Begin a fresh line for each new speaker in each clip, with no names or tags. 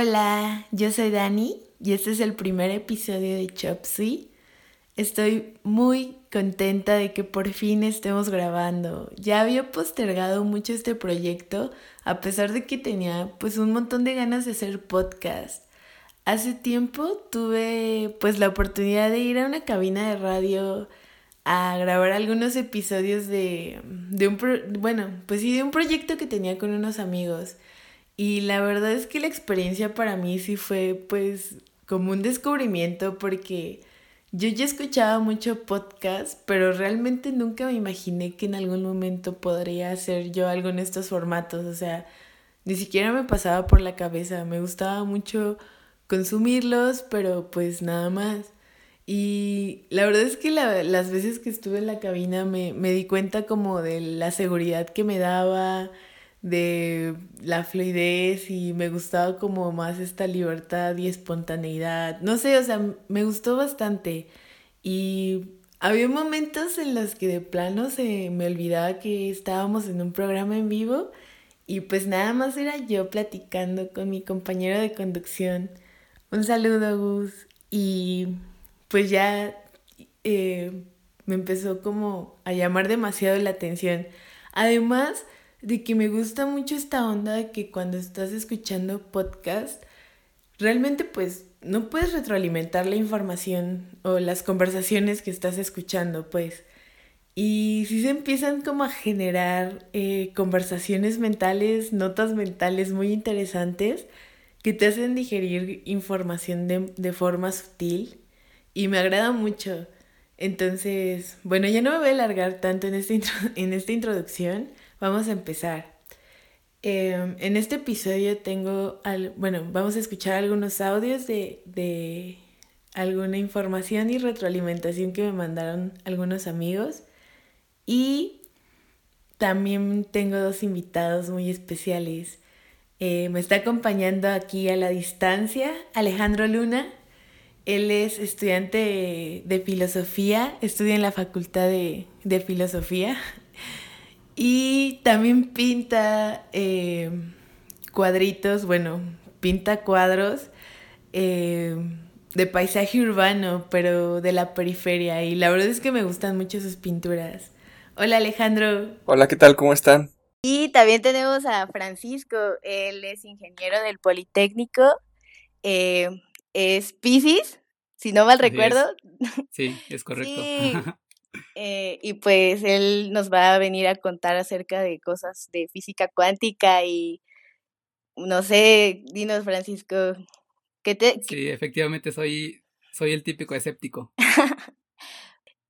Hola, yo soy Dani y este es el primer episodio de Chopsy. Estoy muy contenta de que por fin estemos grabando. Ya había postergado mucho este proyecto a pesar de que tenía pues un montón de ganas de hacer podcast. Hace tiempo tuve pues la oportunidad de ir a una cabina de radio a grabar algunos episodios de, de un bueno, pues de un proyecto que tenía con unos amigos. Y la verdad es que la experiencia para mí sí fue pues como un descubrimiento porque yo ya escuchaba mucho podcast, pero realmente nunca me imaginé que en algún momento podría hacer yo algo en estos formatos. O sea, ni siquiera me pasaba por la cabeza. Me gustaba mucho consumirlos, pero pues nada más. Y la verdad es que las veces que estuve en la cabina me, me di cuenta como de la seguridad que me daba, de la fluidez y me gustaba como más esta libertad y espontaneidad. No sé, o sea, me gustó bastante. Y había momentos en los que de plano se me olvidaba que estábamos en un programa en vivo y pues nada más era yo platicando con mi compañero de conducción. Un saludo, Gus. Y pues ya eh, me empezó como a llamar demasiado la atención. Además, de que me gusta mucho esta onda de que cuando estás escuchando podcast, realmente pues no puedes retroalimentar la información o las conversaciones que estás escuchando, pues. Y si se empiezan como a generar eh, conversaciones mentales, notas mentales muy interesantes que te hacen digerir información de, de forma sutil y me agrada mucho. Entonces, bueno, ya no me voy a alargar tanto en esta, en esta introducción. Vamos a empezar. Em, en este episodio tengo, al, bueno, vamos a escuchar algunos audios de, de alguna información y retroalimentación que me mandaron algunos amigos. Y también tengo dos invitados muy especiales. Eh, me está acompañando aquí a la distancia Alejandro Luna. Él es estudiante de, filosofía, estudia en la Facultad de, de Filosofía y también pinta eh, cuadritos, bueno, pinta cuadros eh, de paisaje urbano, pero de la periferia. Y la verdad es que me gustan mucho sus pinturas. Hola Alejandro.
Hola, ¿qué tal? ¿Cómo están?
Y también tenemos a Francisco, él es ingeniero del Politécnico, eh, es Pisces, si no mal recuerdo.
Sí, es correcto.
Eh, y pues él nos va a venir a contar acerca de cosas de física cuántica y no sé, dinos Francisco, ¿qué te...
Sí, efectivamente soy, soy el típico escéptico.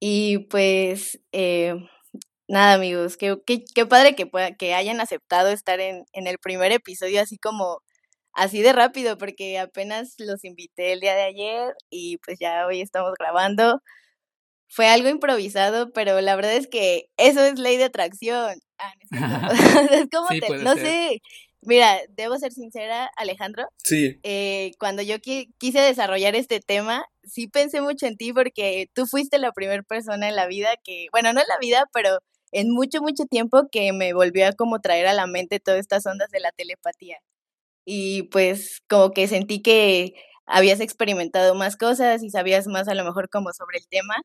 y pues eh, nada amigos, qué, qué, padre que, que hayan aceptado estar en, en el primer episodio así como así de rápido porque apenas los invité el día de ayer y pues ya hoy estamos grabando fue algo improvisado, pero la verdad es que eso es ley de atracción. Ah, es como, no sé, mira, debo ser sincera, Alejandro.
Sí.
Eh, cuando yo quise desarrollar este tema, sí pensé mucho en ti porque tú fuiste la primera persona en la vida que, bueno, no en la vida, pero en mucho, mucho tiempo que me volvió a como traer a la mente todas estas ondas de la telepatía. Y pues como que sentí que habías experimentado más cosas y sabías más a lo mejor como sobre el tema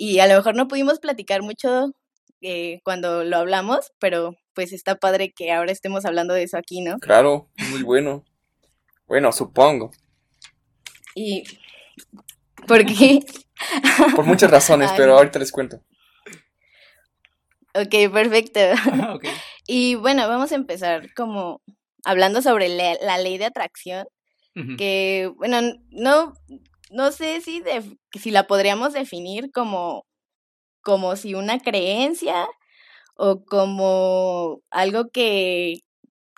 y a lo mejor no pudimos platicar mucho eh, cuando lo hablamos, pero pues está padre que ahora estemos hablando de eso aquí, ¿no?
Claro, muy bueno. Bueno, supongo.
¿Y por qué?
Por muchas razones, pero ahorita les cuento.
Ok, perfecto. Y bueno, vamos a empezar como hablando sobre la, ley de atracción, que bueno, no, no sé si, si la podríamos definir como, como si una creencia o como algo que,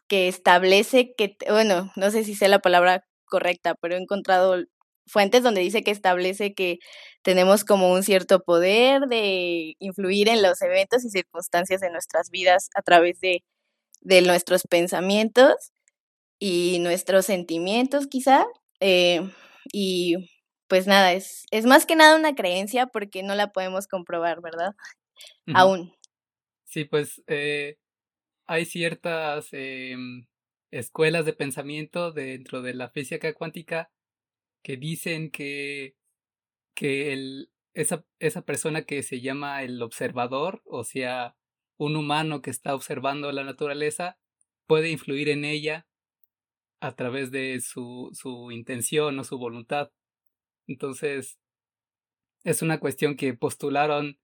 que establece que, bueno, no sé si sea la palabra correcta, pero he encontrado fuentes donde dice que establece que tenemos como un cierto poder de influir en los eventos y circunstancias de nuestras vidas a través de, de nuestros pensamientos y nuestros sentimientos quizá. Eh, y pues nada, es, es más que nada una creencia porque no la podemos comprobar, ¿verdad? Aún.
Sí, pues eh, hay ciertas em, escuelas de pensamiento dentro de la física cuántica que dicen que, que el, esa, esa persona que se llama el observador, o sea, un humano que está observando la naturaleza, puede influir en ella a través de su, su intención o su voluntad. Entonces, es una cuestión que postularon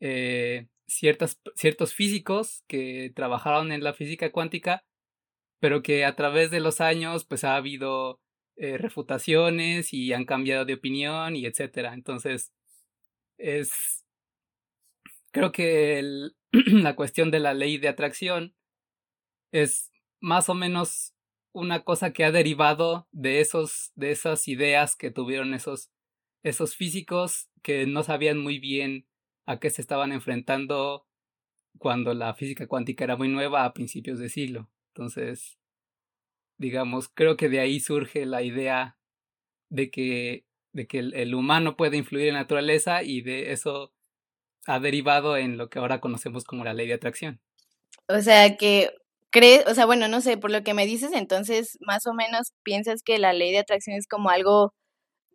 eh, ciertas, ciertos físicos que trabajaron en la física cuántica, pero que a través de los años pues ha habido eh, refutaciones y han cambiado de opinión y etcétera. Entonces, es creo que la cuestión de la ley de atracción es más o menos una cosa que ha derivado de esos de esas ideas que tuvieron esos esos físicos que no sabían muy bien a qué se estaban enfrentando cuando la física cuántica era muy nueva a principios de siglo. Entonces, digamos, creo que de ahí surge la idea de que, de que el, humano puede influir en la naturaleza y de eso ha derivado en lo que ahora conocemos como la ley de atracción.
O sea que crees, o sea, bueno, no sé, por lo que me dices, entonces más o menos piensas que la ley de atracción es como algo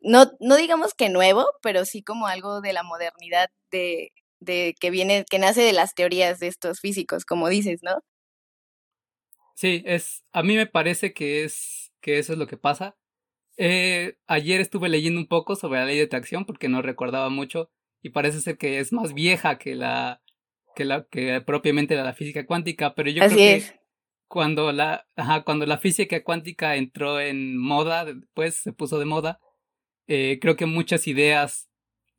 no, no digamos que nuevo, pero sí como algo de la modernidad de, de que viene, que nace de las teorías de estos físicos, como dices, ¿no?
Sí, es, a mí me parece que es, que eso es lo que pasa. Eh, ayer estuve leyendo un poco sobre la ley de atracción porque no recordaba mucho y parece ser que es más vieja que la, que la, que propiamente la, física cuántica, pero yo creo que cuando la, ajá, cuando la física cuántica entró en moda, después se puso de moda, eh, creo que muchas ideas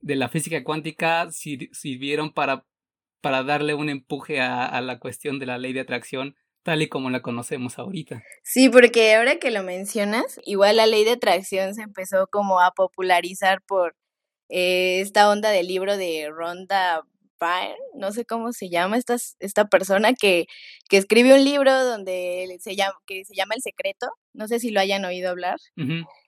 de la física cuántica sirvieron para, para darle un empuje a, la cuestión de la ley de atracción tal y como la conocemos ahorita.
Sí, porque ahora que lo mencionas, igual la ley de atracción se empezó como a popularizar por eh, esta onda del libro de Rhonda No sé cómo se llama esta, esta persona que, que escribe un libro donde se llama, que se llama El Secreto, no sé si lo hayan oído hablar.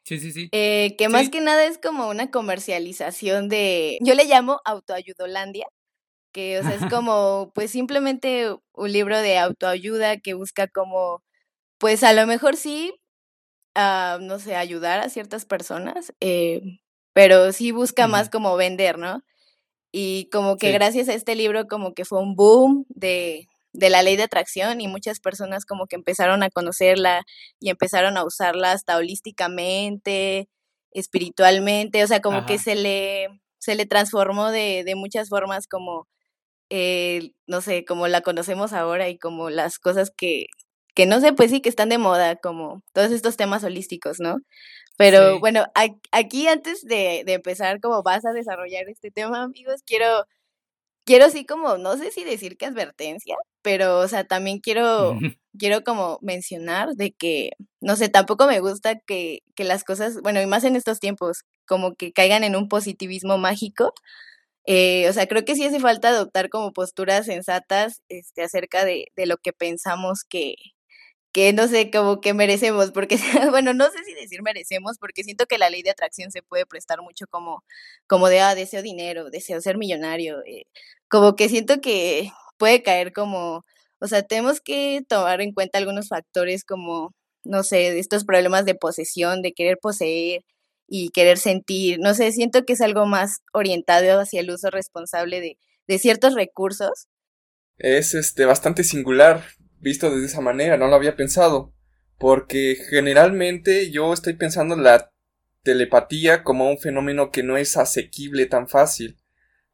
Sí, sí, sí.
Eh, que más que nada es como una comercialización de, yo le llamo autoayudolandia, que o sea, es como pues simplemente un libro de autoayuda que busca como, pues a lo mejor sí, uh, no sé, ayudar a ciertas personas, eh, pero sí busca más como vender, ¿no? Y como que gracias a este libro como que fue un boom de, de la ley de atracción y muchas personas como que empezaron a conocerla y empezaron a usarla hasta holísticamente, espiritualmente, o sea, como que se le, se le transformó de, de muchas formas como, eh, no sé, como la conocemos ahora y como las cosas que, que no sé, pues sí, que están de moda, como todos estos temas holísticos, ¿no? Pero bueno, aquí antes de, de empezar, como vas a desarrollar este tema, amigos, quiero quiero así como, no sé si decir que advertencia, pero, o sea, también quiero, quiero como mencionar de que, no sé, tampoco me gusta que, que las cosas, bueno, y más en estos tiempos, como que caigan en un positivismo mágico. Eh, o sea, creo que sí hace falta adoptar como posturas sensatas este, acerca de, de lo que pensamos que, que no sé, como que merecemos, porque, bueno, no sé si decir merecemos, porque siento que la ley de atracción se puede prestar mucho como, como de, ah, deseo dinero, deseo ser millonario, eh, como que siento que puede caer como, o sea, tenemos que tomar en cuenta algunos factores como, no sé, estos problemas de posesión, de querer poseer y querer sentir, no sé, siento que es algo más orientado hacia el uso responsable de, de ciertos recursos.
Es este bastante singular visto de esa manera, no lo había pensado, porque generalmente yo estoy pensando en la telepatía como un fenómeno que no es asequible tan fácil.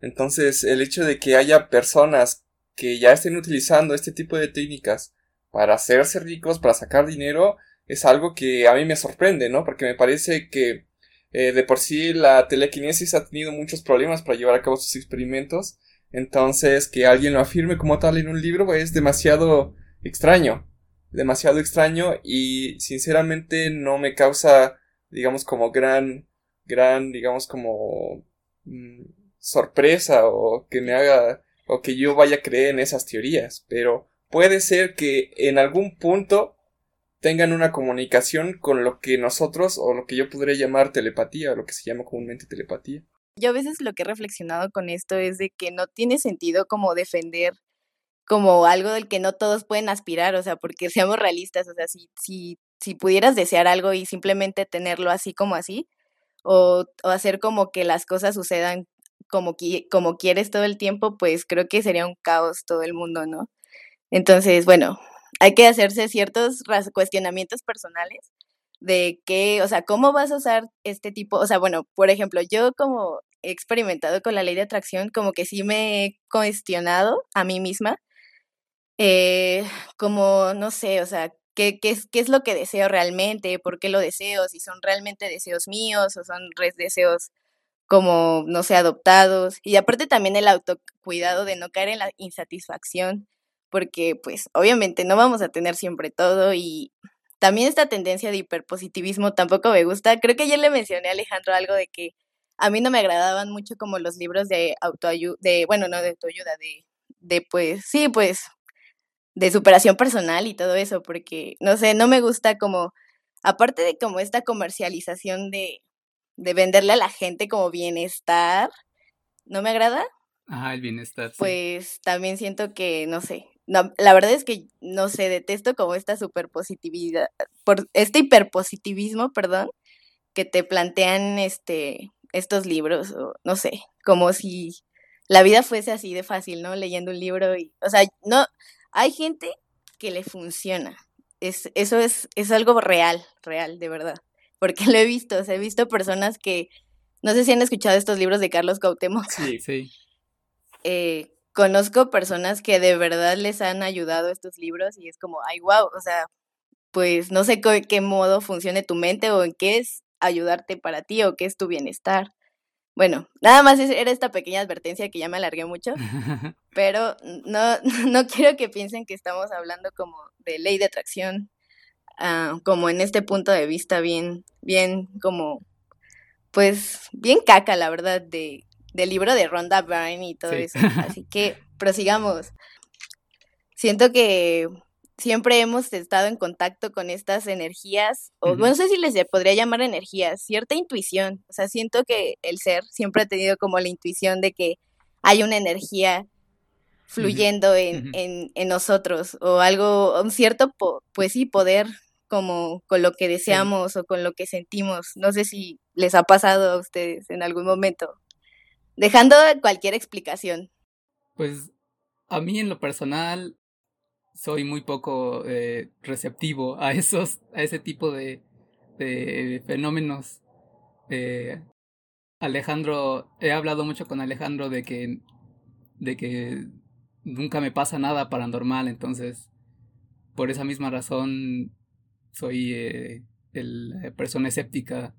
Entonces, el hecho de que haya personas que ya estén utilizando este tipo de técnicas para hacerse ricos, para sacar dinero, es algo que a mí me sorprende, ¿no? Porque me parece que eh, de por sí la telequinesis ha tenido muchos problemas para llevar a cabo sus experimentos. Entonces, que alguien lo afirme como tal en un libro es demasiado extraño. Demasiado extraño y sinceramente no me causa, digamos, como gran, gran, digamos, como mm, sorpresa o que me haga o que yo vaya a creer en esas teorías. Pero puede ser que en algún punto tengan una comunicación con lo que nosotros o lo que yo podría llamar telepatía o lo que se llama comúnmente telepatía.
Yo a veces lo que he reflexionado con esto es de que no tiene sentido como defender como algo del que no todos pueden aspirar, o sea, porque seamos realistas, o sea, si, si, si pudieras desear algo y simplemente tenerlo así como así, o, o hacer como que las cosas sucedan como, como quieres todo el tiempo, pues creo que sería un caos todo el mundo, ¿no? Entonces, bueno, hay que hacerse ciertos cuestionamientos personales de qué, o sea, cómo vas a usar este tipo, o sea, bueno, por ejemplo, yo como he experimentado con la ley de atracción, como que sí me he cuestionado a mí misma, eh, como, no sé, o sea, ¿qué, qué, es, qué es lo que deseo realmente, por qué lo deseo, si son realmente deseos míos o son deseos como, no sé, adoptados. Y aparte también el autocuidado de no caer en la insatisfacción, porque pues obviamente no vamos a tener siempre todo y también esta tendencia de hiperpositivismo tampoco me gusta. Creo que ayer le mencioné a Alejandro algo de que a mí no me agradaban mucho como los libros de autoayuda, de, bueno, no de autoayuda, de, de pues, sí, pues, de superación personal y todo eso, porque, no sé, no me gusta como, aparte de como esta comercialización de, de venderle a la gente como bienestar, ¿no me agrada?
Ajá, el bienestar.
Pues también siento que, no sé, no, la verdad es que, no sé, detesto como esta superpositividad, por este hiperpositivismo, perdón, que te plantean este estos libros, o no sé, como si la vida fuese así de fácil, ¿no? Leyendo un libro y, o sea, no, hay gente que le funciona. Es, eso es, es algo real, real, de verdad. Porque lo he visto, o sea, he visto personas que, no sé si han escuchado estos libros de Carlos Cuauhtémoc.
Sí, sí.
Eh, conozco personas que de verdad les han ayudado estos libros y es como, ay, wow, o sea, pues no sé qué, qué modo funcione tu mente o en qué es ayudarte para ti o qué es tu bienestar. Bueno, nada más era esta pequeña advertencia que ya me alargué mucho, pero no, no quiero que piensen que estamos hablando como de ley de atracción, ah, como en este punto de vista bien, bien como, pues bien caca, la verdad, de, del libro de Rhonda Byrne y todo eso. Así que prosigamos. Siento que siempre hemos estado en contacto con estas energías, o no sé si les podría llamar energías, cierta intuición. O sea, siento que el ser siempre ha tenido como la intuición de que hay una energía fluyendo en, en, en, nosotros, o algo, un cierto, pues sí, poder como con lo que deseamos o con lo que sentimos. No sé si les ha pasado a ustedes en algún momento. Dejando cualquier explicación.
Pues a mí en lo personal soy muy poco eh, receptivo a esos, a ese tipo de, de fenómenos. Eh, Alejandro, he hablado mucho con Alejandro de que, de que nunca me pasa nada paranormal, entonces por esa misma razón soy eh, el, persona escéptica.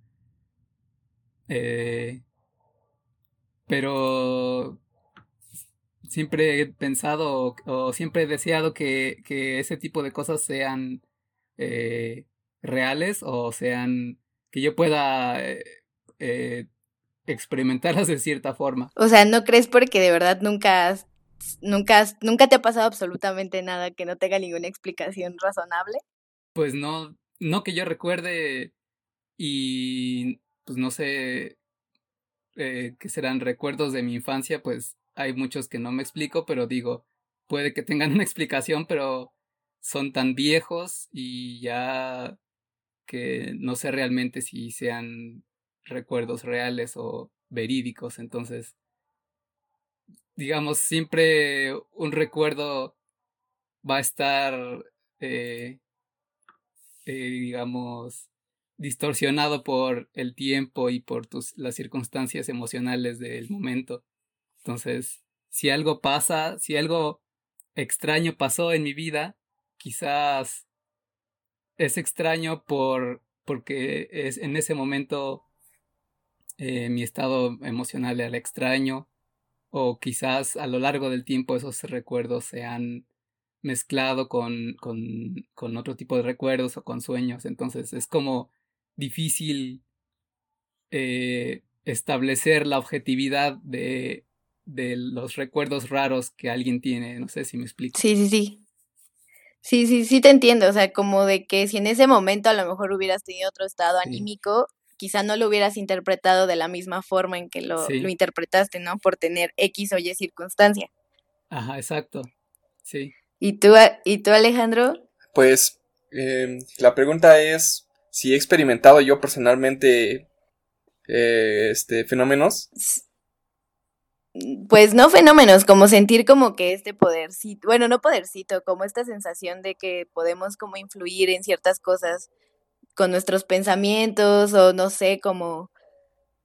pero siempre he pensado o, siempre he deseado que, que, ese tipo de cosas sean eh, reales o sean que yo pueda eh, eh, experimentarlas de cierta forma.
O sea, ¿no crees porque de verdad nunca nunca nunca te ha pasado absolutamente nada que no tenga ninguna explicación razonable?
Pues no, no que yo recuerde y pues no sé eh, que serán recuerdos de mi infancia, pues hay muchos que no me explico, pero digo, puede que tengan una explicación, pero son tan viejos y ya que no sé realmente si sean recuerdos reales o verídicos. Entonces, digamos, siempre un recuerdo va a estar, eh, eh, digamos, distorsionado por el tiempo y por tus, las circunstancias emocionales del momento. Entonces, si algo pasa, si algo extraño pasó en mi vida, quizás es extraño por porque es en ese momento eh, mi estado emocional era extraño o quizás a lo largo del tiempo esos recuerdos se han mezclado con, con, con otro tipo de recuerdos o con sueños. Entonces es como difícil eh, establecer la objetividad de de los recuerdos raros que alguien tiene. No sé si me explico.
Sí, sí, sí. Sí, sí, sí te entiendo. O sea, como de que si en ese momento a lo mejor hubieras tenido otro estado anímico, quizá no lo hubieras interpretado de la misma forma en que lo, lo interpretaste, ¿no? Por tener X o Y circunstancia.
Ajá, exacto. Sí.
¿Y tú, ¿y tú Alejandro?
Pues em, la pregunta es si he experimentado yo personalmente eh, este fenómenos.
Pues no fenómenos, como sentir como que este podercito, bueno, no podercito, como esta sensación de que podemos como influir en ciertas cosas con nuestros pensamientos o no sé, como,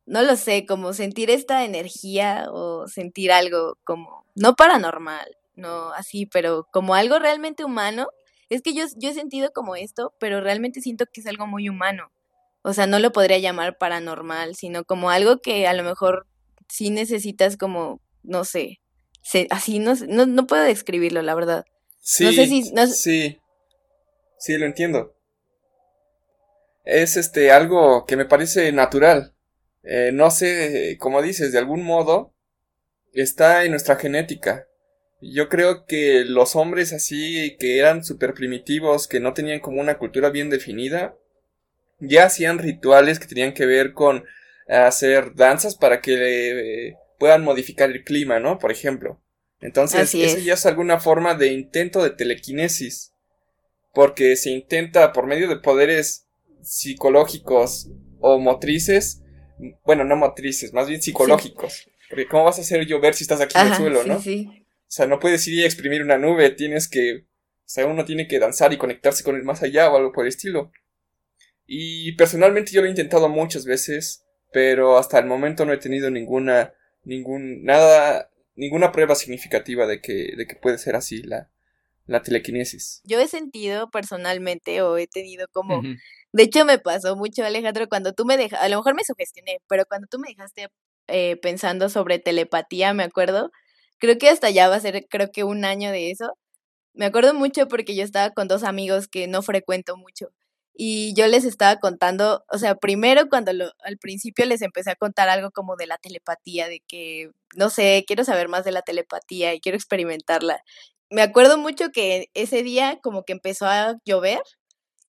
no lo sé, como sentir esta energía o sentir algo como, no paranormal, no así, pero como algo realmente humano. Es que yo, yo he sentido como esto, pero realmente siento que es algo muy humano. O sea, no lo podría llamar paranormal, sino como algo que a lo mejor sí necesitas como, no sé, así no, no, no puedo describirlo, la verdad.
Sí, no sé si, sí, sí, lo entiendo. Es este algo que me parece natural. Eh, no sé, como dices, de algún modo está en nuestra genética. Yo creo que los hombres así que eran super primitivos, que no tenían como una cultura bien definida, ya hacían rituales que tenían que ver con hacer danzas para que eh, puedan modificar el clima, ¿no? Por ejemplo. Entonces, eso ya es alguna forma de intento de telequinesis. Porque se intenta por medio de poderes psicológicos o motrices, bueno, no motrices, más bien psicológicos. Porque ¿cómo vas a hacer llover si estás aquí en el suelo, no? Sí. O sea, no puedes ir y exprimir una nube, tienes que, o sea, uno tiene que danzar y conectarse con el más allá o algo por el estilo. Y personalmente yo lo he intentado muchas veces pero hasta el momento no he tenido ninguna, ningún, nada, ninguna prueba significativa de que, de que puede ser así la, la telequinesis.
Yo he sentido personalmente o he tenido como, de hecho me pasó mucho Alejandro cuando tú me dejaste, a lo mejor me sugestioné, pero cuando tú me dejaste eh, pensando sobre telepatía, me acuerdo, creo que hasta ya va a ser creo que un año de eso. Me acuerdo mucho porque yo estaba con dos amigos que no frecuento mucho y yo les estaba contando, o sea, primero cuando al principio les empecé a contar algo como de la telepatía, de que, no sé, quiero saber más de la telepatía y quiero experimentarla. Me acuerdo mucho que ese día como que empezó a llover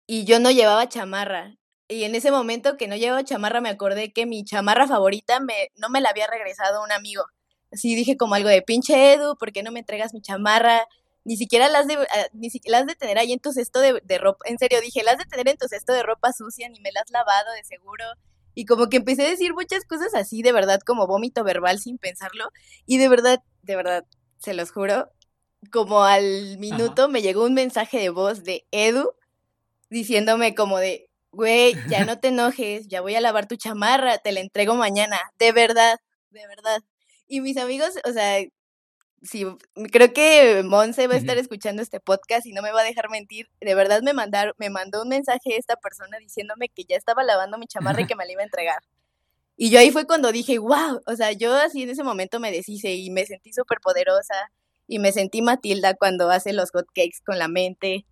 y yo no llevaba chamarra. Y en ese momento que no llevaba chamarra me acordé que mi chamarra favorita me, no me la había regresado un amigo. Así dije como algo de pinche Edu, ¿por qué no me entregas mi chamarra? Ni siquiera las de, ah, ni siquiera las de tener ahí en tu cesto de, de, ropa, en serio, dije, las de tener en tu cesto de ropa sucia, ni me las has lavado de seguro. Y como que empecé a decir muchas cosas así, de verdad, como vómito verbal sin pensarlo. Y de verdad, de verdad, se los juro, como al minuto me llegó un mensaje de voz de Edu diciéndome como de, güey, ya no te enojes, ya voy a lavar tu chamarra, te la entrego mañana, de verdad, de verdad. Y mis amigos, o sea, sí, creo que Monse va a estar escuchando este podcast y no me va a dejar mentir. De verdad me mandaron, me mandó un mensaje esta persona diciéndome que ya estaba lavando mi chamarra y que me la iba a entregar. Y yo ahí fue cuando dije, wow, o sea, yo así en ese momento me deshice y me sentí súper poderosa y me sentí Matilda cuando hace los hot cakes con la mente.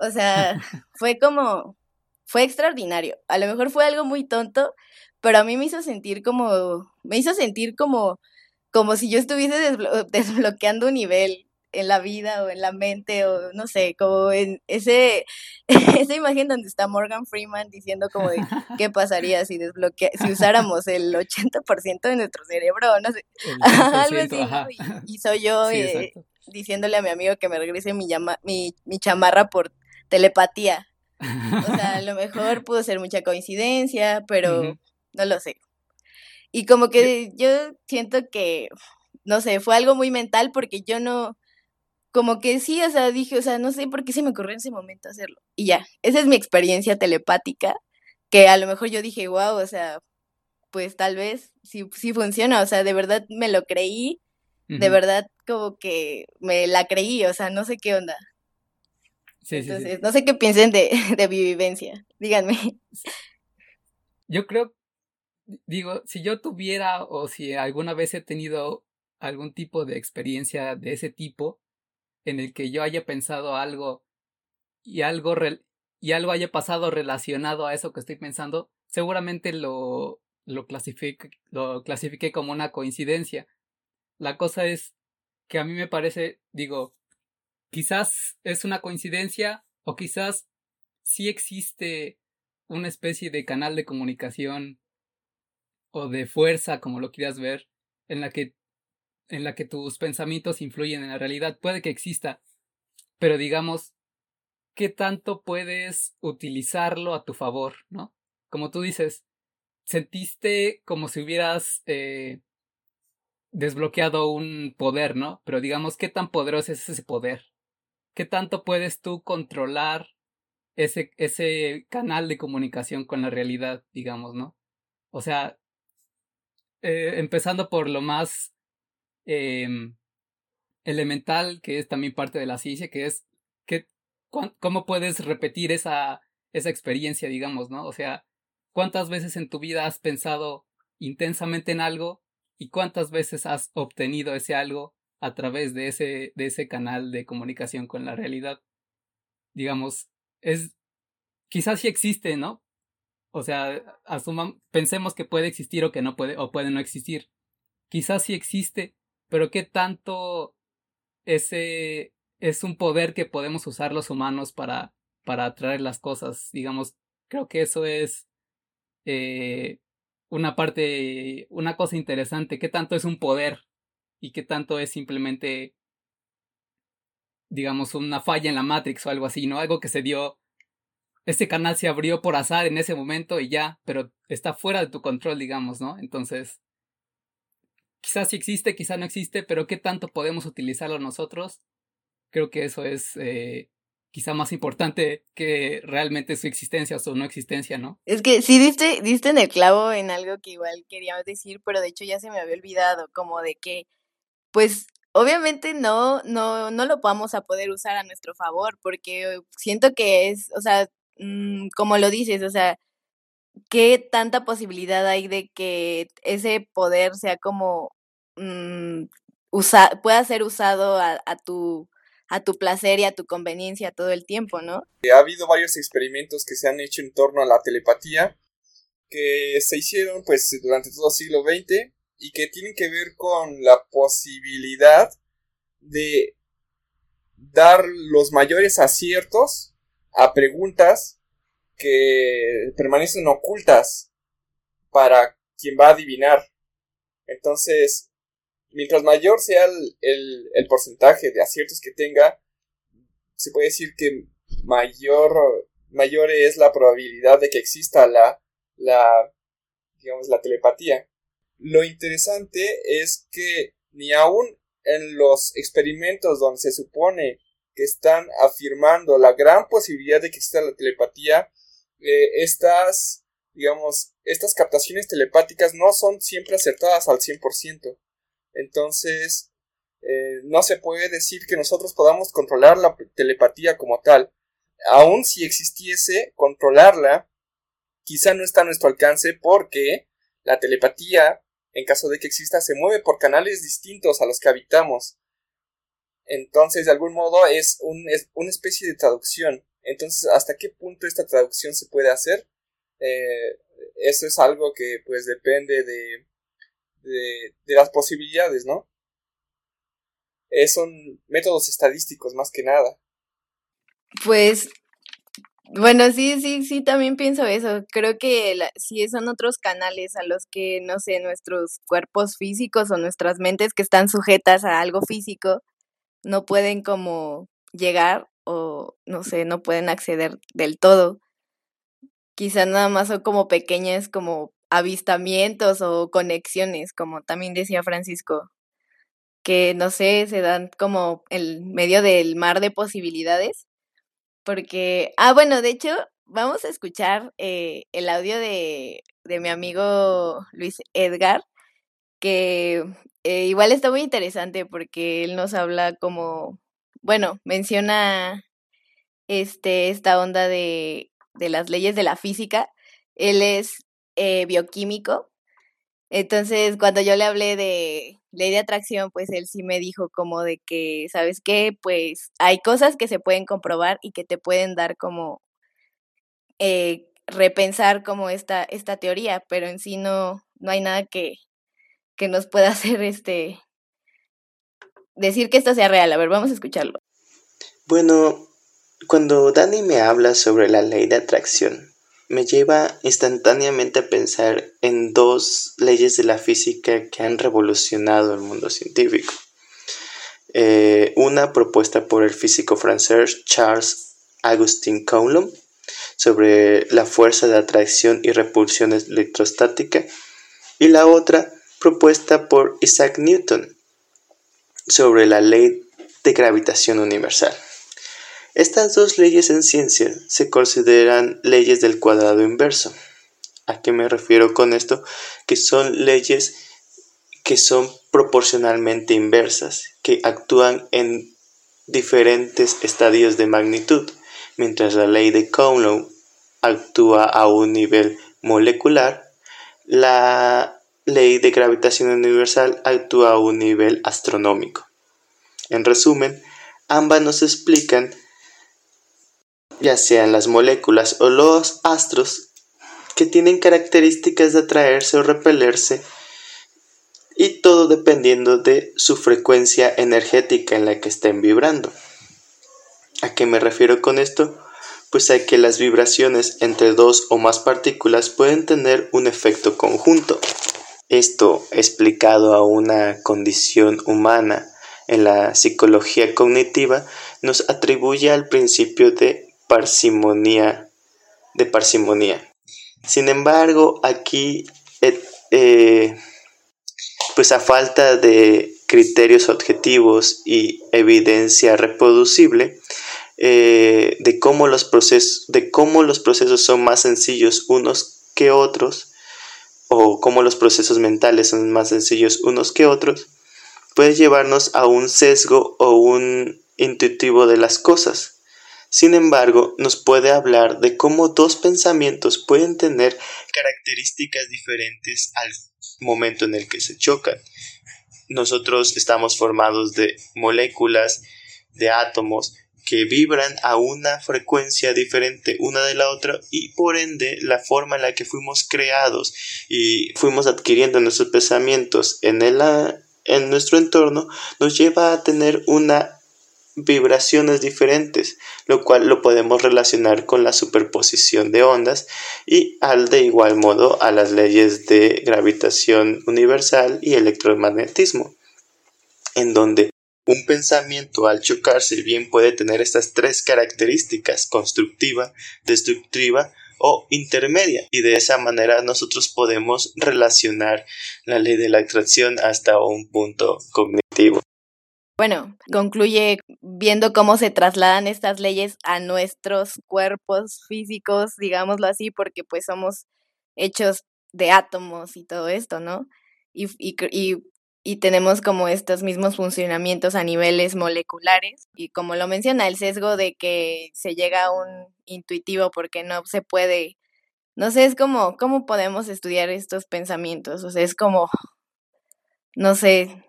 O sea, fue como, fue extraordinario. A lo mejor fue algo muy tonto, pero a mí me hizo sentir como, me hizo sentir como como si yo estuviese desbloqueando un nivel en la vida o en la mente o no sé, como en ese esa imagen donde está Morgan Freeman diciendo como de qué pasaría si desbloquea si usáramos el 80% de nuestro cerebro, no sé, algo así, Y, soy yo eh, diciéndole a mi amigo que me regrese mi llama, mi, mi chamarra por telepatía. O sea, a lo mejor pudo ser mucha coincidencia, pero no lo sé. Y como que yo siento que, no sé, fue algo muy mental porque yo no, como que sí, o sea, dije, o sea, no sé por qué se me ocurrió en ese momento hacerlo. Y ya, esa es mi experiencia telepática, que a lo mejor yo dije, wow, o sea, pues tal vez sí, sí funciona, o sea, de verdad me lo creí, de verdad como que me la creí, o sea, no sé qué onda. Sí, Entonces, no sé qué piensen de, de mi vivencia, díganme.
Yo creo digo, si yo tuviera o si alguna vez he tenido algún tipo de experiencia de ese tipo, en el que yo haya pensado algo y algo, y algo haya pasado relacionado a eso que estoy pensando, seguramente lo, lo, clasifique, lo clasifique como una coincidencia. La cosa es que a mí me parece, digo, quizás es una coincidencia o quizás sí existe una especie de canal de comunicación o de fuerza, como lo quieras ver, en la que en la que tus pensamientos influyen en la realidad, puede que exista, pero digamos, ¿qué tanto puedes utilizarlo a tu favor, no? Como tú dices, sentiste como si hubieras eh, desbloqueado un poder, ¿no? Pero digamos, ¿qué tan poderoso es ese poder? ¿Qué tanto puedes tú controlar ese, ese canal de comunicación con la realidad, digamos, ¿no? O sea, eh, empezando por lo más em, elemental, que es también parte de la ciencia, que es que, cómo puedes repetir esa, esa experiencia, digamos, ¿no? O sea, ¿cuántas veces en tu vida has pensado intensamente en algo y cuántas veces has obtenido ese algo a través de ese, de ese canal de comunicación con la realidad? Digamos, es, quizás sí existe, ¿no? O sea, pensemos que puede existir o que no puede, o puede no existir. Quizás sí existe, pero qué tanto ese es un poder que podemos usar los humanos para, para atraer las cosas. Digamos, creo que eso es eh, una parte, una cosa interesante. ¿Qué tanto es un poder? Y qué tanto es simplemente, digamos, una falla en la Matrix o algo así, ¿no? Algo que se dio. Este canal se abrió por azar en ese momento y ya, pero está fuera de tu control, digamos, ¿no? Entonces, quizás sí existe, quizás no existe, pero qué tanto podemos utilizarlo nosotros, creo que eso es eh, quizá más importante que realmente su existencia o su no existencia, ¿no?
Es que sí diste, diste en el clavo en algo que igual quería decir, pero de hecho ya se me había olvidado, como de que, pues, obviamente no, no, no lo vamos a poder usar a nuestro favor, porque siento que es, o sea, mm, como lo dices, o sea, ¿qué tanta posibilidad hay de que ese poder sea como mmm, pueda ser usado a, tu a tu placer y a tu conveniencia todo el tiempo, ¿no?
Ha habido varios experimentos que se han hecho en torno a la telepatía que se hicieron pues durante todo el siglo XX y que tienen que ver con la posibilidad de dar los mayores aciertos a preguntas que permanecen ocultas para quien va a adivinar. Entonces, mientras mayor sea el, porcentaje de aciertos que tenga, se puede decir que mayor, mayor es la probabilidad de que exista la, la, digamos, la telepatía. Lo interesante es que ni aún en los experimentos donde se supone que están afirmando la gran posibilidad de que exista la telepatía, eh, estas, digamos, estas captaciones telepáticas no son siempre acertadas al 100%. Entonces, eh, no se puede decir que nosotros podamos controlar la telepatía como tal. Aun si existiese, controlarla quizá no está a nuestro alcance porque la telepatía, en caso de que exista, se mueve por canales distintos a los que habitamos. Entonces, de algún modo, es, un, es una especie de traducción. Entonces, ¿hasta qué punto esta traducción se puede hacer? Eh, eso es algo que pues depende de, de, las posibilidades, ¿no? Eh, son métodos estadísticos más que nada.
Pues, bueno, sí, sí, sí, también pienso eso. Creo que si son otros canales a los que, no sé, nuestros cuerpos físicos o nuestras mentes que están sujetas a algo físico no pueden como llegar o, no sé, no pueden acceder del todo. Quizá nada más son como pequeñas como avistamientos o conexiones, como también decía Francisco, que no sé, se dan como en medio del mar de posibilidades. Porque, ah, bueno, de hecho, vamos a escuchar eh, el audio de, de, mi amigo Luis Edgar, que eh, igual está muy interesante porque él nos habla como, bueno, menciona este, esta onda de, de las leyes de la física. Él es eh, bioquímico. Entonces, cuando yo le hablé de ley de atracción, pues él sí me dijo como de que, ¿sabes qué? Pues hay cosas que se pueden comprobar y que te pueden dar como eh, repensar como esta, esta teoría, pero en sí no, no hay nada que, que nos pueda hacer este decir que esto sea real. A ver, vamos a escucharlo.
Bueno, cuando Dani me habla sobre la ley de atracción, me lleva instantáneamente a pensar en dos leyes de la física que han revolucionado el mundo científico. Eh, una propuesta por el físico francés Charles Augustin Coulomb sobre la fuerza de atracción y repulsión electrostática y la otra propuesta por Isaac Newton sobre la ley de gravitación universal. Estas dos leyes en ciencia se consideran leyes del cuadrado inverso. ¿A qué me refiero con esto? Que son leyes que son proporcionalmente inversas, que actúan en diferentes estadios de magnitud, mientras la ley de Coulomb actúa a un nivel molecular, la ley de gravitación universal actúa a un nivel astronómico. En resumen, ambas nos explican, ya sean las moléculas o los astros, que tienen características de atraerse o repelerse, y todo dependiendo de su frecuencia energética en la que estén vibrando. ¿A qué me refiero con esto? Pues a que las vibraciones entre dos o más partículas pueden tener un efecto conjunto. Esto explicado a una condición humana en la psicología cognitiva nos atribuye al principio de parsimonía de parsimonía. Sin embargo, aquí eh, eh, pues a falta de criterios objetivos y evidencia reproducible eh, de, cómo los procesos, de cómo los procesos son más sencillos unos que otros, o cómo los procesos mentales son más sencillos unos que otros, puede llevarnos a un sesgo o un intuitivo de las cosas. Sin embargo, nos puede hablar de cómo dos pensamientos pueden tener características diferentes al momento en el que se chocan. Nosotros estamos formados de moléculas, de átomos, que vibran a una frecuencia diferente una de la otra y por ende la forma en la que fuimos creados y fuimos adquiriendo nuestros pensamientos en, el, en nuestro entorno nos lleva a tener una vibraciones diferentes, lo cual lo podemos relacionar con la superposición de ondas y al de igual modo a las leyes de gravitación universal y electromagnetismo, en donde un pensamiento al chocarse bien puede tener estas tres características, constructiva, destructiva o intermedia, y de esa manera nosotros podemos relacionar la ley de la atracción hasta un punto cognitivo.
Bueno, concluye viendo cómo se trasladan estas leyes a nuestros cuerpos físicos, digámoslo así, porque pues somos hechos de átomos y todo esto, ¿no? Y, y, y tenemos como estos mismos funcionamientos a niveles moleculares y como lo menciona el sesgo de que se llega a un intuitivo porque no se puede no sé es como cómo podemos estudiar estos pensamientos o sea es como no sé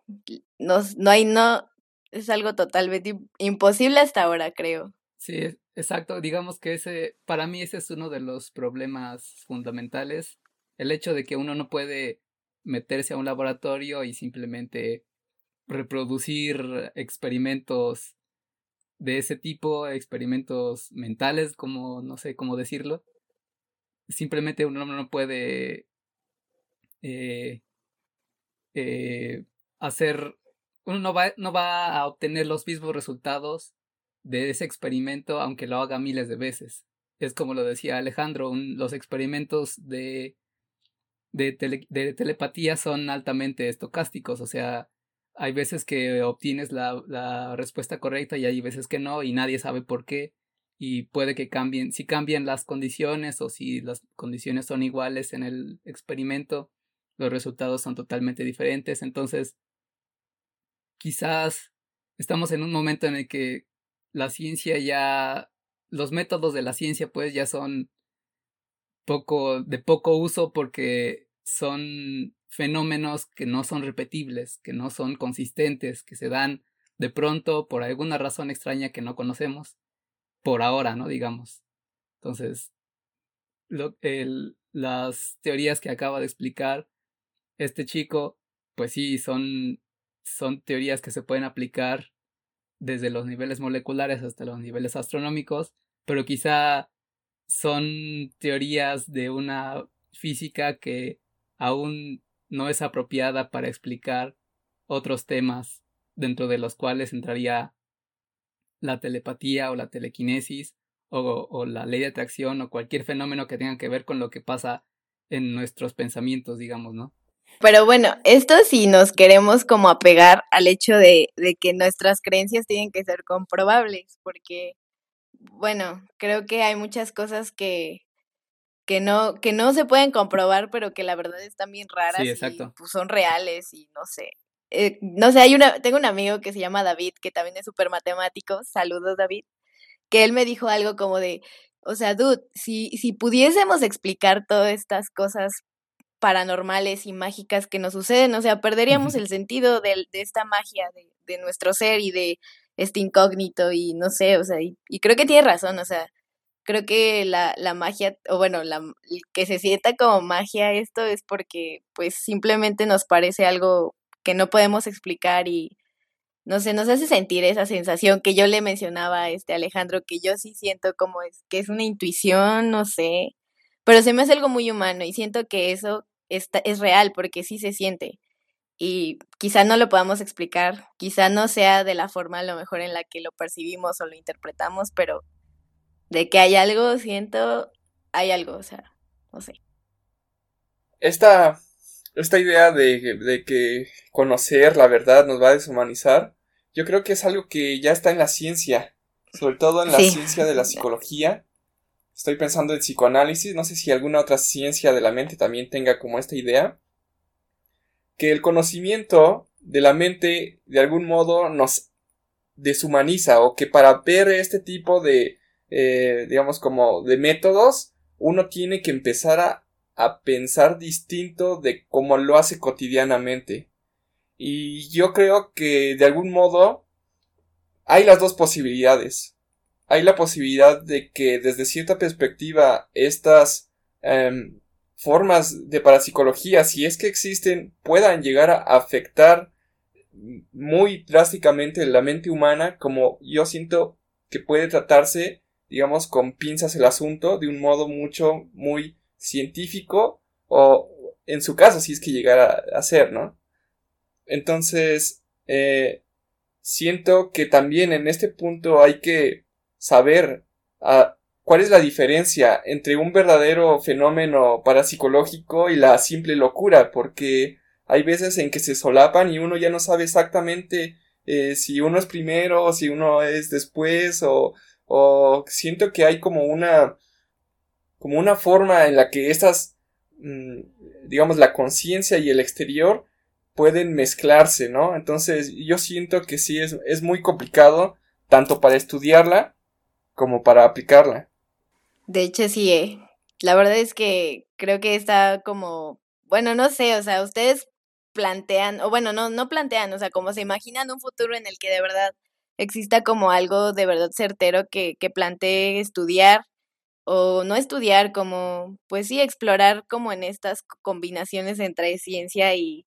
no, no hay no es algo totalmente imposible hasta ahora creo.
Sí exacto digamos que ese para mí ese es uno de los problemas fundamentales el hecho de que uno no puede meterse a un laboratorio y simplemente reproducir experimentos de ese tipo, experimentos mentales, como no sé cómo decirlo. Simplemente uno no puede eh, eh, hacer, uno no va, no va a obtener los mismos resultados de ese experimento aunque lo haga miles de veces. Es como lo decía Alejandro, los experimentos de de, telepatía son altamente estocásticos, o sea, hay veces que obtienes la, la, respuesta correcta y hay veces que no y nadie sabe por qué y puede que cambien, si cambian las condiciones o si las condiciones son iguales en el experimento, los resultados son totalmente diferentes, entonces quizás estamos en un momento en el que la ciencia ya, los métodos de la ciencia pues ya son poco, de poco uso porque son fenómenos que no son repetibles, que no son consistentes, que se dan de pronto por alguna razón extraña que no conocemos, por ahora, ¿no? Digamos. Entonces, las teorías que acaba de explicar este chico, pues sí, son, son teorías que se pueden aplicar desde los niveles moleculares hasta los niveles astronómicos, pero quizá son teorías de una física que aún no es apropiada para explicar otros temas dentro de los cuales entraría la telepatía o la telequinesis o, la ley de atracción o cualquier fenómeno que tenga que ver con lo que pasa en nuestros pensamientos, digamos, ¿no?
Pero bueno, esto si nos queremos como apegar al hecho de, de que nuestras creencias tienen que ser comprobables, porque, bueno, creo que hay muchas cosas que, que no, que no se pueden comprobar, pero que la verdad están bien raras
sí, exacto.
y pues, son reales y no sé. Eh, no sé, hay una, tengo un amigo que se llama David, que también es súper matemático, saludos David, que él me dijo algo como de, o sea, dude, si, si pudiésemos explicar todas estas cosas paranormales y mágicas que nos suceden, o sea, perderíamos el sentido de, de esta magia de, de, nuestro ser y de este incógnito y no sé, o sea, y, y creo que tiene razón, o sea, creo que la, la magia, o bueno, la, que se sienta como magia esto es porque pues simplemente nos parece algo que no podemos explicar y no sé, nos hace sentir esa sensación que yo le mencionaba a este Alejandro, que yo sí siento como es, que es una intuición, no sé, pero se me hace algo muy humano y siento que eso está, es real porque sí se siente y quizá no lo podamos explicar, quizá no sea de la forma a lo mejor en la que lo percibimos o lo interpretamos, pero de que hay algo, siento, hay algo, o sea, no sé.
Esta, esta idea de, de, que conocer la verdad nos va a deshumanizar, yo creo que es algo que ya está en la ciencia, sobre todo en la sí. ciencia de la psicología. Estoy pensando en psicoanálisis, no sé si alguna otra ciencia de la mente también tenga como esta idea, que el conocimiento de la mente de algún modo nos deshumaniza o que para ver este tipo de, eh, digamos, como de métodos, uno tiene que empezar a, a pensar distinto de cómo lo hace cotidianamente. Y yo creo que de algún modo hay las dos posibilidades. Hay la posibilidad de que desde cierta perspectiva estas eh, formas de parapsicología, si es que existen, puedan llegar a afectar muy drásticamente la mente humana, como yo siento que puede tratarse digamos, con pinzas el asunto de un modo mucho, muy científico o en su caso si es que llegara a ser, ¿no? Entonces, eh, siento que también en este punto hay que saber uh, cuál es la diferencia entre un verdadero fenómeno parapsicológico y la simple locura, porque hay veces en que se solapan y uno ya no sabe exactamente eh, si uno es primero o si uno es después o o siento que hay como una como una forma en la que estas mm, digamos la conciencia y el exterior pueden mezclarse, ¿no? Entonces yo siento que sí es, es muy complicado tanto para estudiarla como para aplicarla.
De hecho sí, eh. la verdad es que creo que está como, bueno, no sé, o sea, ustedes plantean, o bueno, no, no plantean, o sea, como se imaginan un futuro en el que de verdad exista como algo de verdad certero que, que plantee estudiar o no estudiar, como, pues sí, explorar como en estas combinaciones entre ciencia y,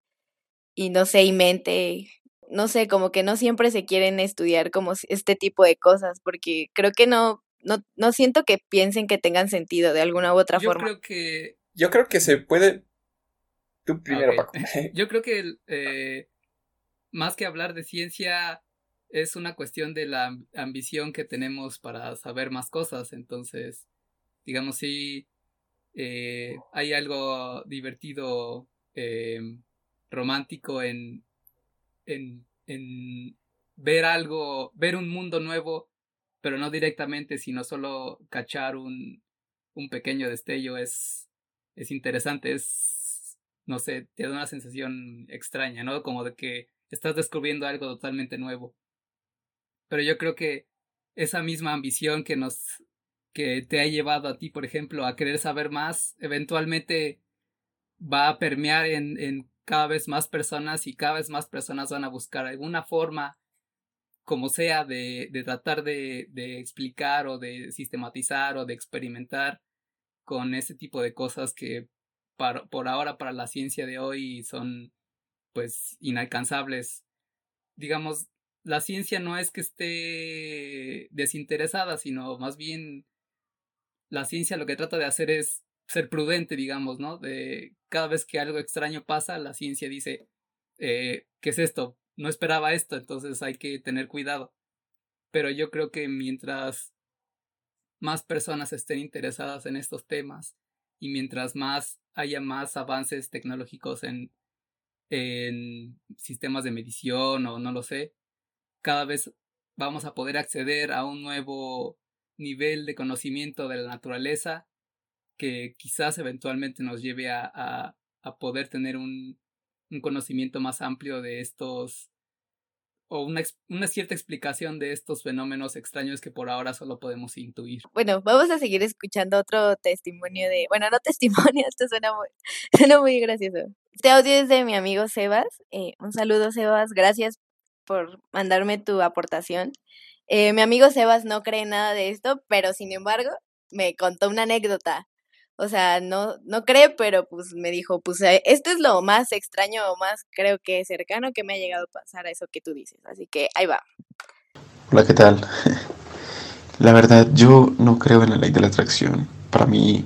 y no sé, y mente. No sé, como que no siempre se quieren estudiar como este tipo de cosas, porque creo que no, no, no siento que piensen que tengan sentido de alguna u otra
Yo
forma.
Creo que...
Yo creo que se puede. Tú primero,
okay. Paco. Yo creo que eh, más que hablar de ciencia, es una cuestión de la ambición que tenemos para saber más cosas. Entonces, digamos, si eh, hay algo divertido, eh, romántico en, en, en ver algo, ver un mundo nuevo, pero no directamente, sino solo cachar un, un pequeño destello, es, es interesante, es, no sé, te da una sensación extraña, ¿no? Como de que estás descubriendo algo totalmente nuevo pero yo creo que esa misma ambición que nos que te ha llevado a ti, por ejemplo, a querer saber más, eventualmente va a permear en, en cada vez más personas y cada vez más personas van a buscar alguna forma, como sea, de, de tratar de, de explicar o de sistematizar o de experimentar con ese tipo de cosas que para, por ahora para la ciencia de hoy son pues inalcanzables. Digamos, la ciencia no es que esté desinteresada, sino más bien la ciencia lo que trata de hacer es ser prudente, digamos, ¿no? De cada vez que algo extraño pasa, la ciencia dice, eh, ¿qué es esto? no esperaba esto, entonces hay que tener cuidado. Pero yo creo que mientras más personas estén interesadas en estos temas y mientras más haya más avances tecnológicos en, en sistemas de medición o no lo sé, cada vez vamos a poder acceder a un nuevo nivel de conocimiento de la naturaleza que quizás eventualmente nos lleve a, a, poder tener un, un, conocimiento más amplio de estos o una, una, cierta explicación de estos fenómenos extraños que por ahora solo podemos intuir.
Bueno, vamos a seguir escuchando otro testimonio de, bueno, no testimonio, esto suena muy, suena muy gracioso. Este audio es de mi amigo Sebas. Eh, un saludo, Sebas. Gracias por mandarme tu aportación. Eh, mi amigo Sebas no cree nada de esto, pero sin embargo me contó una anécdota. O sea, no, no cree, pero pues me dijo, pues eh, esto es lo más extraño o más creo que cercano que me ha llegado a pasar a eso que tú dices. Así que ahí va.
Hola, ¿qué tal? La verdad, yo no creo en la ley de la atracción. Para mí,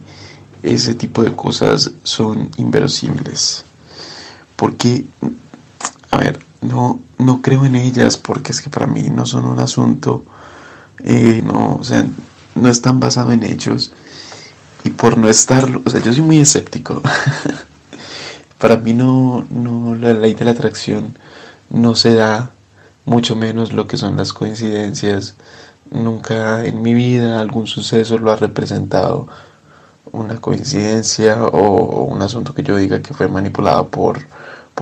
ese tipo de cosas son inverosímiles. Porque, a ver, no, no creo en ellas porque es que para mí no son un asunto, eh, no, o sea, no están basados en hechos y por no estarlo, o sea, yo soy muy escéptico. para mí no, no, la ley de la atracción no se da, mucho menos lo que son las coincidencias. Nunca en mi vida algún suceso lo ha representado una coincidencia o un asunto que yo diga que fue manipulado por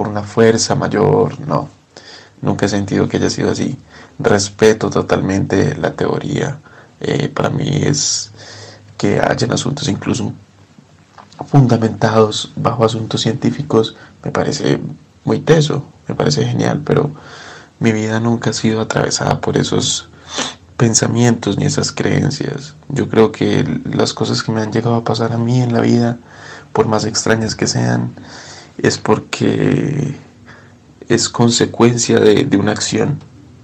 por una fuerza mayor, no. Nunca he sentido que haya sido así. Respeto totalmente la teoría. Eh, para mí es que hayan asuntos incluso fundamentados bajo asuntos científicos, me parece muy teso, me parece genial, pero mi vida nunca ha sido atravesada por esos pensamientos ni esas creencias. Yo creo que las cosas que me han llegado a pasar a mí en la vida, por más extrañas que sean, es porque es consecuencia de, una acción.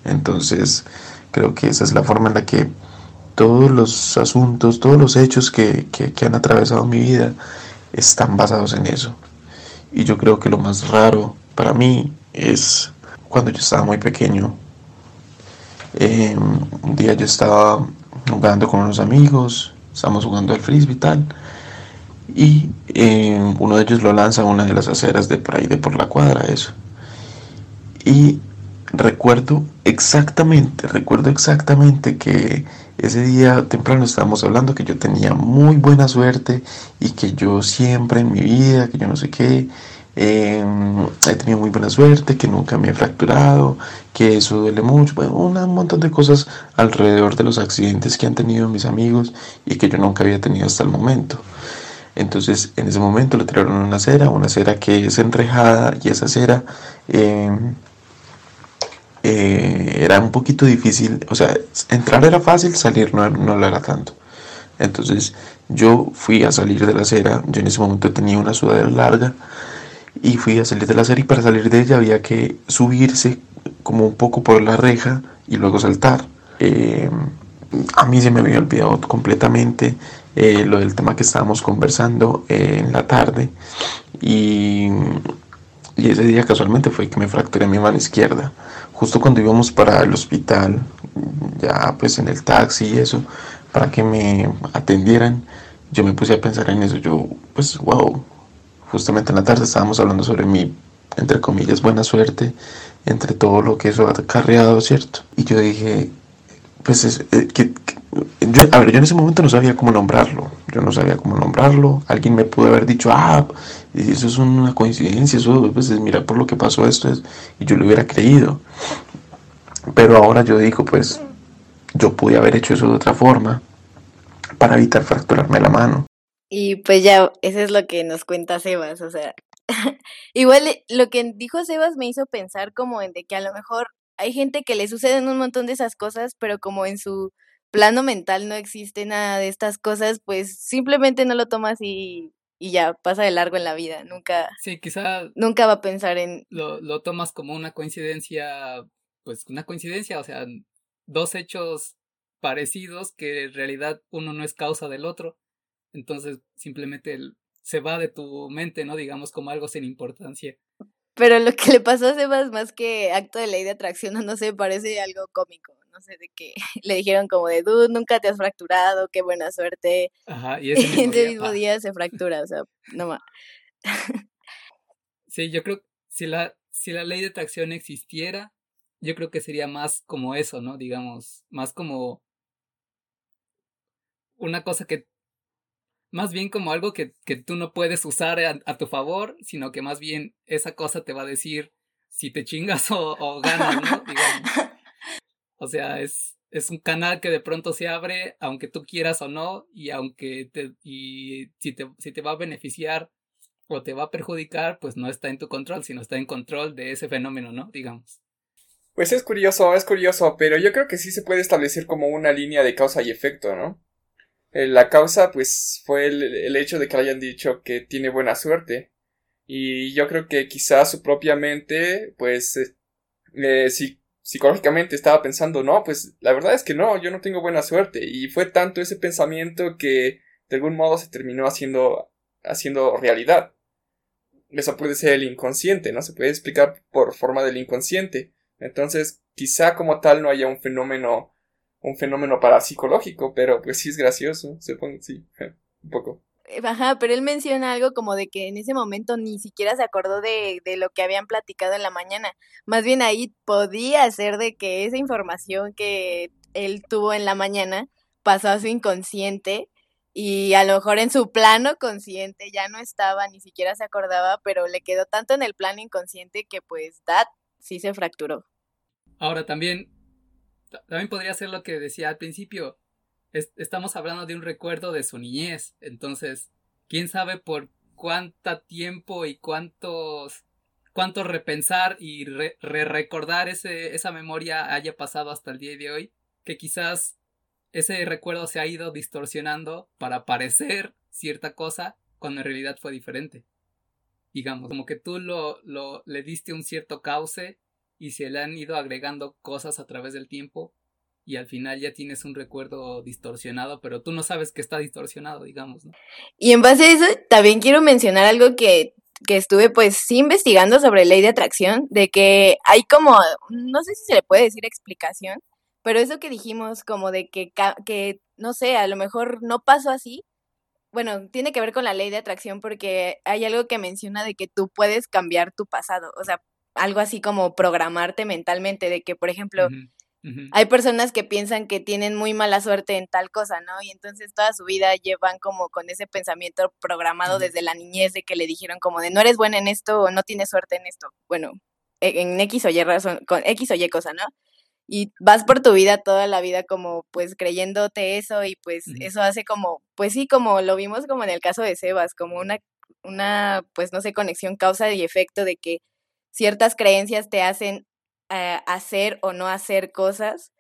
Entonces, creo que esa es la forma en la que todos los asuntos, todos los hechos que, han atravesado mi vida están basados en eso. Y yo creo que lo más raro para mí es cuando yo estaba muy pequeño. Em, un día yo estaba jugando con unos amigos, estábamos jugando al frisbee y tal y eh, uno de ellos lo lanza a una de las aceras de por ahí, de por la cuadra, eso. Y recuerdo exactamente, recuerdo exactamente que ese día temprano estábamos hablando que yo tenía muy buena suerte y que yo siempre en mi vida, que yo no sé qué, em, he tenido muy buena suerte, que nunca me he fracturado, que eso duele mucho, bueno, un montón de cosas alrededor de los accidentes que han tenido mis amigos y que yo nunca había tenido hasta el momento. Entonces en ese momento le tiraron una cera, una cera que es enrejada y esa cera em, eh, era un poquito difícil, o sea, entrar era fácil, salir no, no lo era tanto. Entonces yo fui a salir de la acera, yo en ese momento tenía una sudadera larga y fui a salir de la acera y para salir de ella había que subirse como un poco por la reja y luego saltar. Em, a mí se me había olvidado completamente eh, lo del tema que estábamos conversando eh, en la tarde. Y, ese día casualmente fue que me fracturé mi mano izquierda. Justo cuando íbamos para el hospital ya pues en el taxi y eso para que me atendieran yo me puse a pensar en eso. Yo pues wow justamente en la tarde estábamos hablando sobre mi entre comillas buena suerte entre todo lo que eso ha acarreado cierto y yo dije pues es, eh, que yo, a ver, yo en ese momento no sabía cómo nombrarlo. Yo no sabía cómo nombrarlo. Alguien me pudo haber dicho, ah, eso es una coincidencia, eso, pues mira por lo que pasó esto, es, y yo lo hubiera creído. Pero ahora yo digo, pues, yo pude haber hecho eso de otra forma para evitar fracturarme la mano.
Y pues ya, eso es lo que nos cuenta Sebas, o sea, igual lo que dijo Sebas me hizo pensar como en de que a lo mejor hay gente que le suceden un montón de esas cosas, pero como en su plano mental no existe nada de estas cosas, pues simplemente no lo tomas y, y ya pasa de largo en la vida. Nunca.
Sí, quizá.
Nunca va a pensar en.
Lo, lo tomas como una coincidencia, pues una coincidencia, o sea, dos hechos parecidos que en realidad uno no es causa del otro. Entonces simplemente se va de tu mente, ¿no? Digamos como algo sin importancia.
Pero lo que le pasó a Sebas más que acto de ley de atracción, no sé, parece algo cómico. No sé, de que le dijeron como de, dude, nunca te has fracturado, qué buena suerte.
Ajá, y ese mismo,
día, día se fractura, o sea, no más.
sí, yo creo que si la, si la ley de atracción existiera, yo creo que sería más como eso, ¿no? Digamos, más como una cosa que más bien como algo que, que tú no puedes usar a, tu favor, sino que más bien esa cosa te va a decir si te chingas o, ganas, ¿no? O sea, es, es un canal que de pronto se abre, aunque tú quieras o no, y aunque te, y si te, si te va a beneficiar o te va a perjudicar, pues no está en tu control, sino está en control de ese fenómeno, ¿no? Digamos.
Pues es curioso, es curioso, pero yo creo que sí se puede establecer como una línea de causa y efecto, ¿no? Eh, la causa pues fue el, hecho de que le hayan dicho que tiene buena suerte. Y yo creo que quizás su propia mente pues eh, si, psicológicamente estaba pensando no, pues la verdad es que no, yo no tengo buena suerte. Y fue tanto ese pensamiento que de algún modo se terminó haciendo, haciendo realidad. Eso puede ser el inconsciente, ¿no? Se puede explicar por forma del inconsciente. Entonces, quizá como tal no haya un fenómeno un fenómeno parapsicológico, pero pues sí es gracioso, supongo, sí, un poco.
Ajá, pero él menciona algo como de que en ese momento ni siquiera se acordó de, de lo que habían platicado en la mañana. Más bien ahí podía ser de que esa información que él tuvo en la mañana pasó a su inconsciente y a lo mejor en su plano consciente ya no estaba, ni siquiera se acordaba, pero le quedó tanto en el plano inconsciente que pues Dad sí se fracturó.
Ahora también también podría ser lo que decía al principio. estamos hablando de un recuerdo de su niñez. Entonces, quién sabe por cuánto tiempo y cuántos cuánto repensar y re, recordar ese, esa memoria haya pasado hasta el día de hoy, que quizás ese recuerdo se ha ido distorsionando para parecer cierta cosa cuando en realidad fue diferente. Digamos, como que tú lo, lo le diste un cierto cauce y se le han ido agregando cosas a través del tiempo y al final ya tienes un recuerdo distorsionado, pero tú no sabes que está distorsionado, digamos, ¿no?
Y en base a eso, también quiero mencionar algo que, que estuve pues investigando sobre ley de atracción, de que hay como, no sé si se le puede decir explicación, pero eso que dijimos como de que, que no sé, a lo mejor no pasó así, bueno, tiene que ver con la ley de atracción porque hay algo que menciona de que tú puedes cambiar tu pasado, o sea, algo así como programarte mentalmente de que, por ejemplo, hay personas que piensan que tienen muy mala suerte en tal cosa, ¿no? Y entonces toda su vida llevan como con ese pensamiento programado desde la niñez de que le dijeron como de no eres buena en esto o no tienes suerte en esto. Bueno, e, en X o Y razón, con X o Y cosa, ¿no? Y vas por tu vida toda la vida como pues creyéndote eso y pues eso hace como, pues sí, como lo vimos como en el caso de Sebas, como una, una, pues no sé, conexión causa y efecto de que ciertas creencias te hacen eh, hacer o no hacer cosas.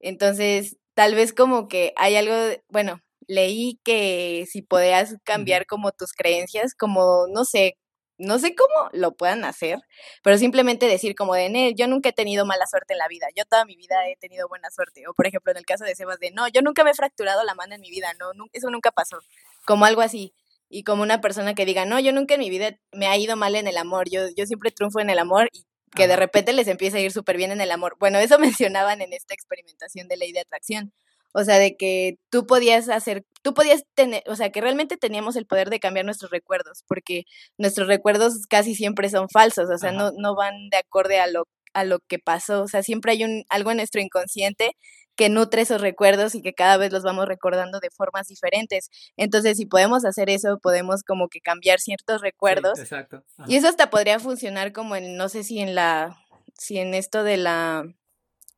Entonces, tal vez como que hay algo, bueno, leí que si podías cambiar como tus creencias, como, no sé, no sé cómo lo puedan hacer, pero simplemente decir como de, yo nunca he tenido mala suerte en la vida, yo toda mi vida he tenido buena suerte. O por ejemplo, en el caso de Sebas, de, no, yo nunca me he fracturado la mano en mi vida, no, eso nunca pasó. Como algo así y como una persona que diga, no, yo nunca en mi vida me ha ido mal en el amor, yo, yo siempre triunfo en el amor y que de repente les empieza a ir súper bien en el amor. Bueno, eso mencionaban en esta experimentación de ley de atracción. O sea, de que tú podías hacer, tú podías tener, o sea, que realmente teníamos el poder de cambiar nuestros recuerdos, porque nuestros recuerdos casi siempre son falsos, o sea, no, no van de acorde a lo, a lo que pasó, o sea, siempre hay un, algo en nuestro inconsciente que nutre esos recuerdos y que cada vez los vamos recordando de formas diferentes. Entonces, si podemos hacer eso, podemos como que cambiar ciertos recuerdos.
exacto.
Y eso hasta podría funcionar como en, no sé si en la, si en esto de la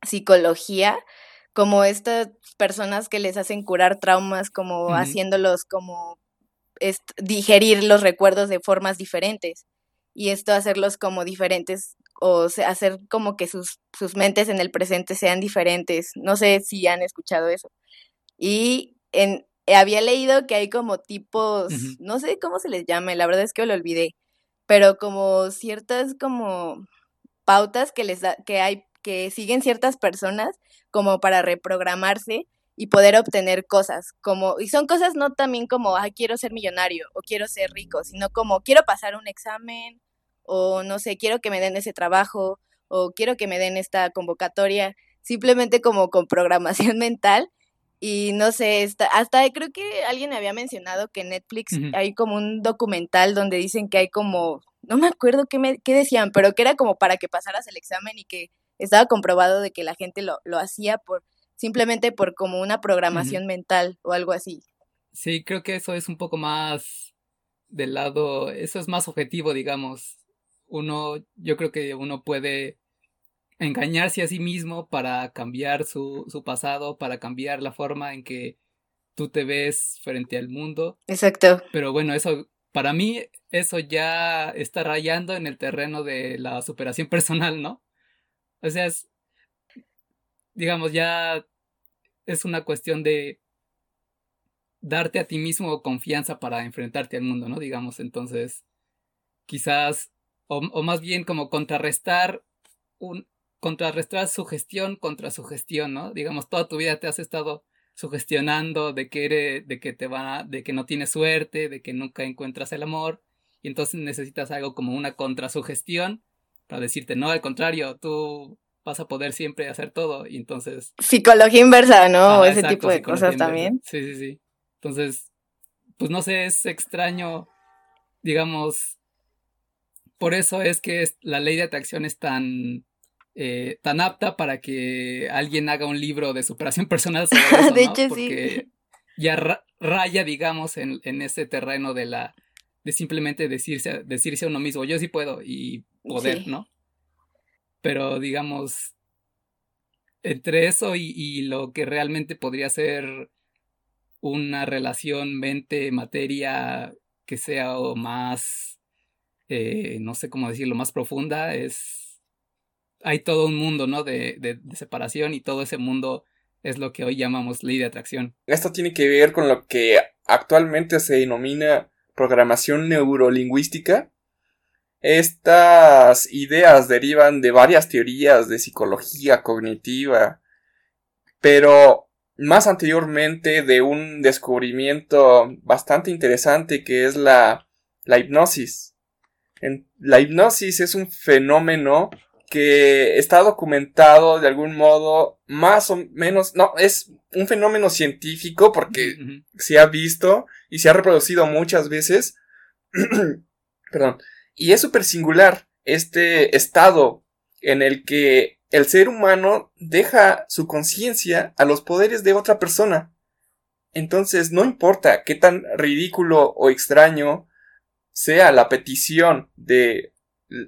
psicología, como estas personas que les hacen curar traumas, como haciéndolos como digerir los recuerdos de formas diferentes y esto hacerlos como diferentes o hacer como que sus, sus mentes en el presente sean diferentes. No sé si han escuchado eso. Y en, había leído que hay como tipos, no sé cómo se les llame, la verdad es que lo olvidé, pero como ciertas como pautas que les da, que hay, que siguen ciertas personas como para reprogramarse y poder obtener cosas, como, y son cosas no también como, ah, quiero ser millonario o quiero ser rico, sino como, quiero pasar un examen o no sé, quiero que me den ese trabajo o quiero que me den esta convocatoria, simplemente como con programación mental. Y no sé, hasta creo que alguien me había mencionado que en Netflix hay como un documental donde dicen que hay como, no me acuerdo qué, me, qué decían, pero que era como para que pasaras el examen y que estaba comprobado de que la gente lo, lo hacía por simplemente por como una programación mental o algo así.
Sí, creo que eso es un poco más del lado, eso es más objetivo, digamos. Uno, yo creo que uno puede engañarse a sí mismo para cambiar su, su pasado, para cambiar la forma en que tú te ves frente al mundo.
Exacto.
Pero bueno, eso, para mí, eso ya está rayando en el terreno de la superación personal, ¿no? O sea, es, digamos, ya es una cuestión de darte a ti mismo confianza para enfrentarte al mundo, ¿no? Digamos, entonces, quizás, o, o más bien como contrarrestar un, contrarrestar sugestión contra sugestión, ¿no? Digamos, toda tu vida te has estado sugestionando de que eres, de que te va, de que no tienes suerte, de que nunca encuentras el amor, y entonces necesitas algo como una contrasugestión para decirte, no, al contrario, tú vas a poder siempre hacer todo, y entonces...
Psicología inversa, ¿no? Ese tipo de cosas también.
Sí, sí, sí. Entonces, pues no sé, es extraño, digamos, por eso es que la ley de atracción es tan, eh, tan apta para que alguien haga un libro de superación personal sobre eso, de hecho, Porque ya raya, digamos, en, en, ese terreno de la de simplemente decirse, decirse a uno mismo, yo sí puedo y poder, ¿no? Pero digamos, entre eso y, y lo que realmente podría ser una relación mente-materia que sea o más, eh, no sé cómo decirlo, más profunda, es... Hay todo un mundo, ¿no? De, de, separación y todo ese mundo es lo que hoy llamamos ley de atracción.
Esto tiene que ver con lo que actualmente se denomina programación neurolingüística. Estas ideas derivan de varias teorías de psicología cognitiva, pero más anteriormente de un descubrimiento bastante interesante que es la, la hipnosis. En, la hipnosis es un fenómeno que está documentado de algún modo más o menos, no, es un fenómeno científico porque se ha visto y se ha reproducido muchas veces. Perdón. Y es súper singular este estado en el que el ser humano deja su conciencia a los poderes de otra persona. Entonces, no importa qué tan ridículo o extraño sea la petición de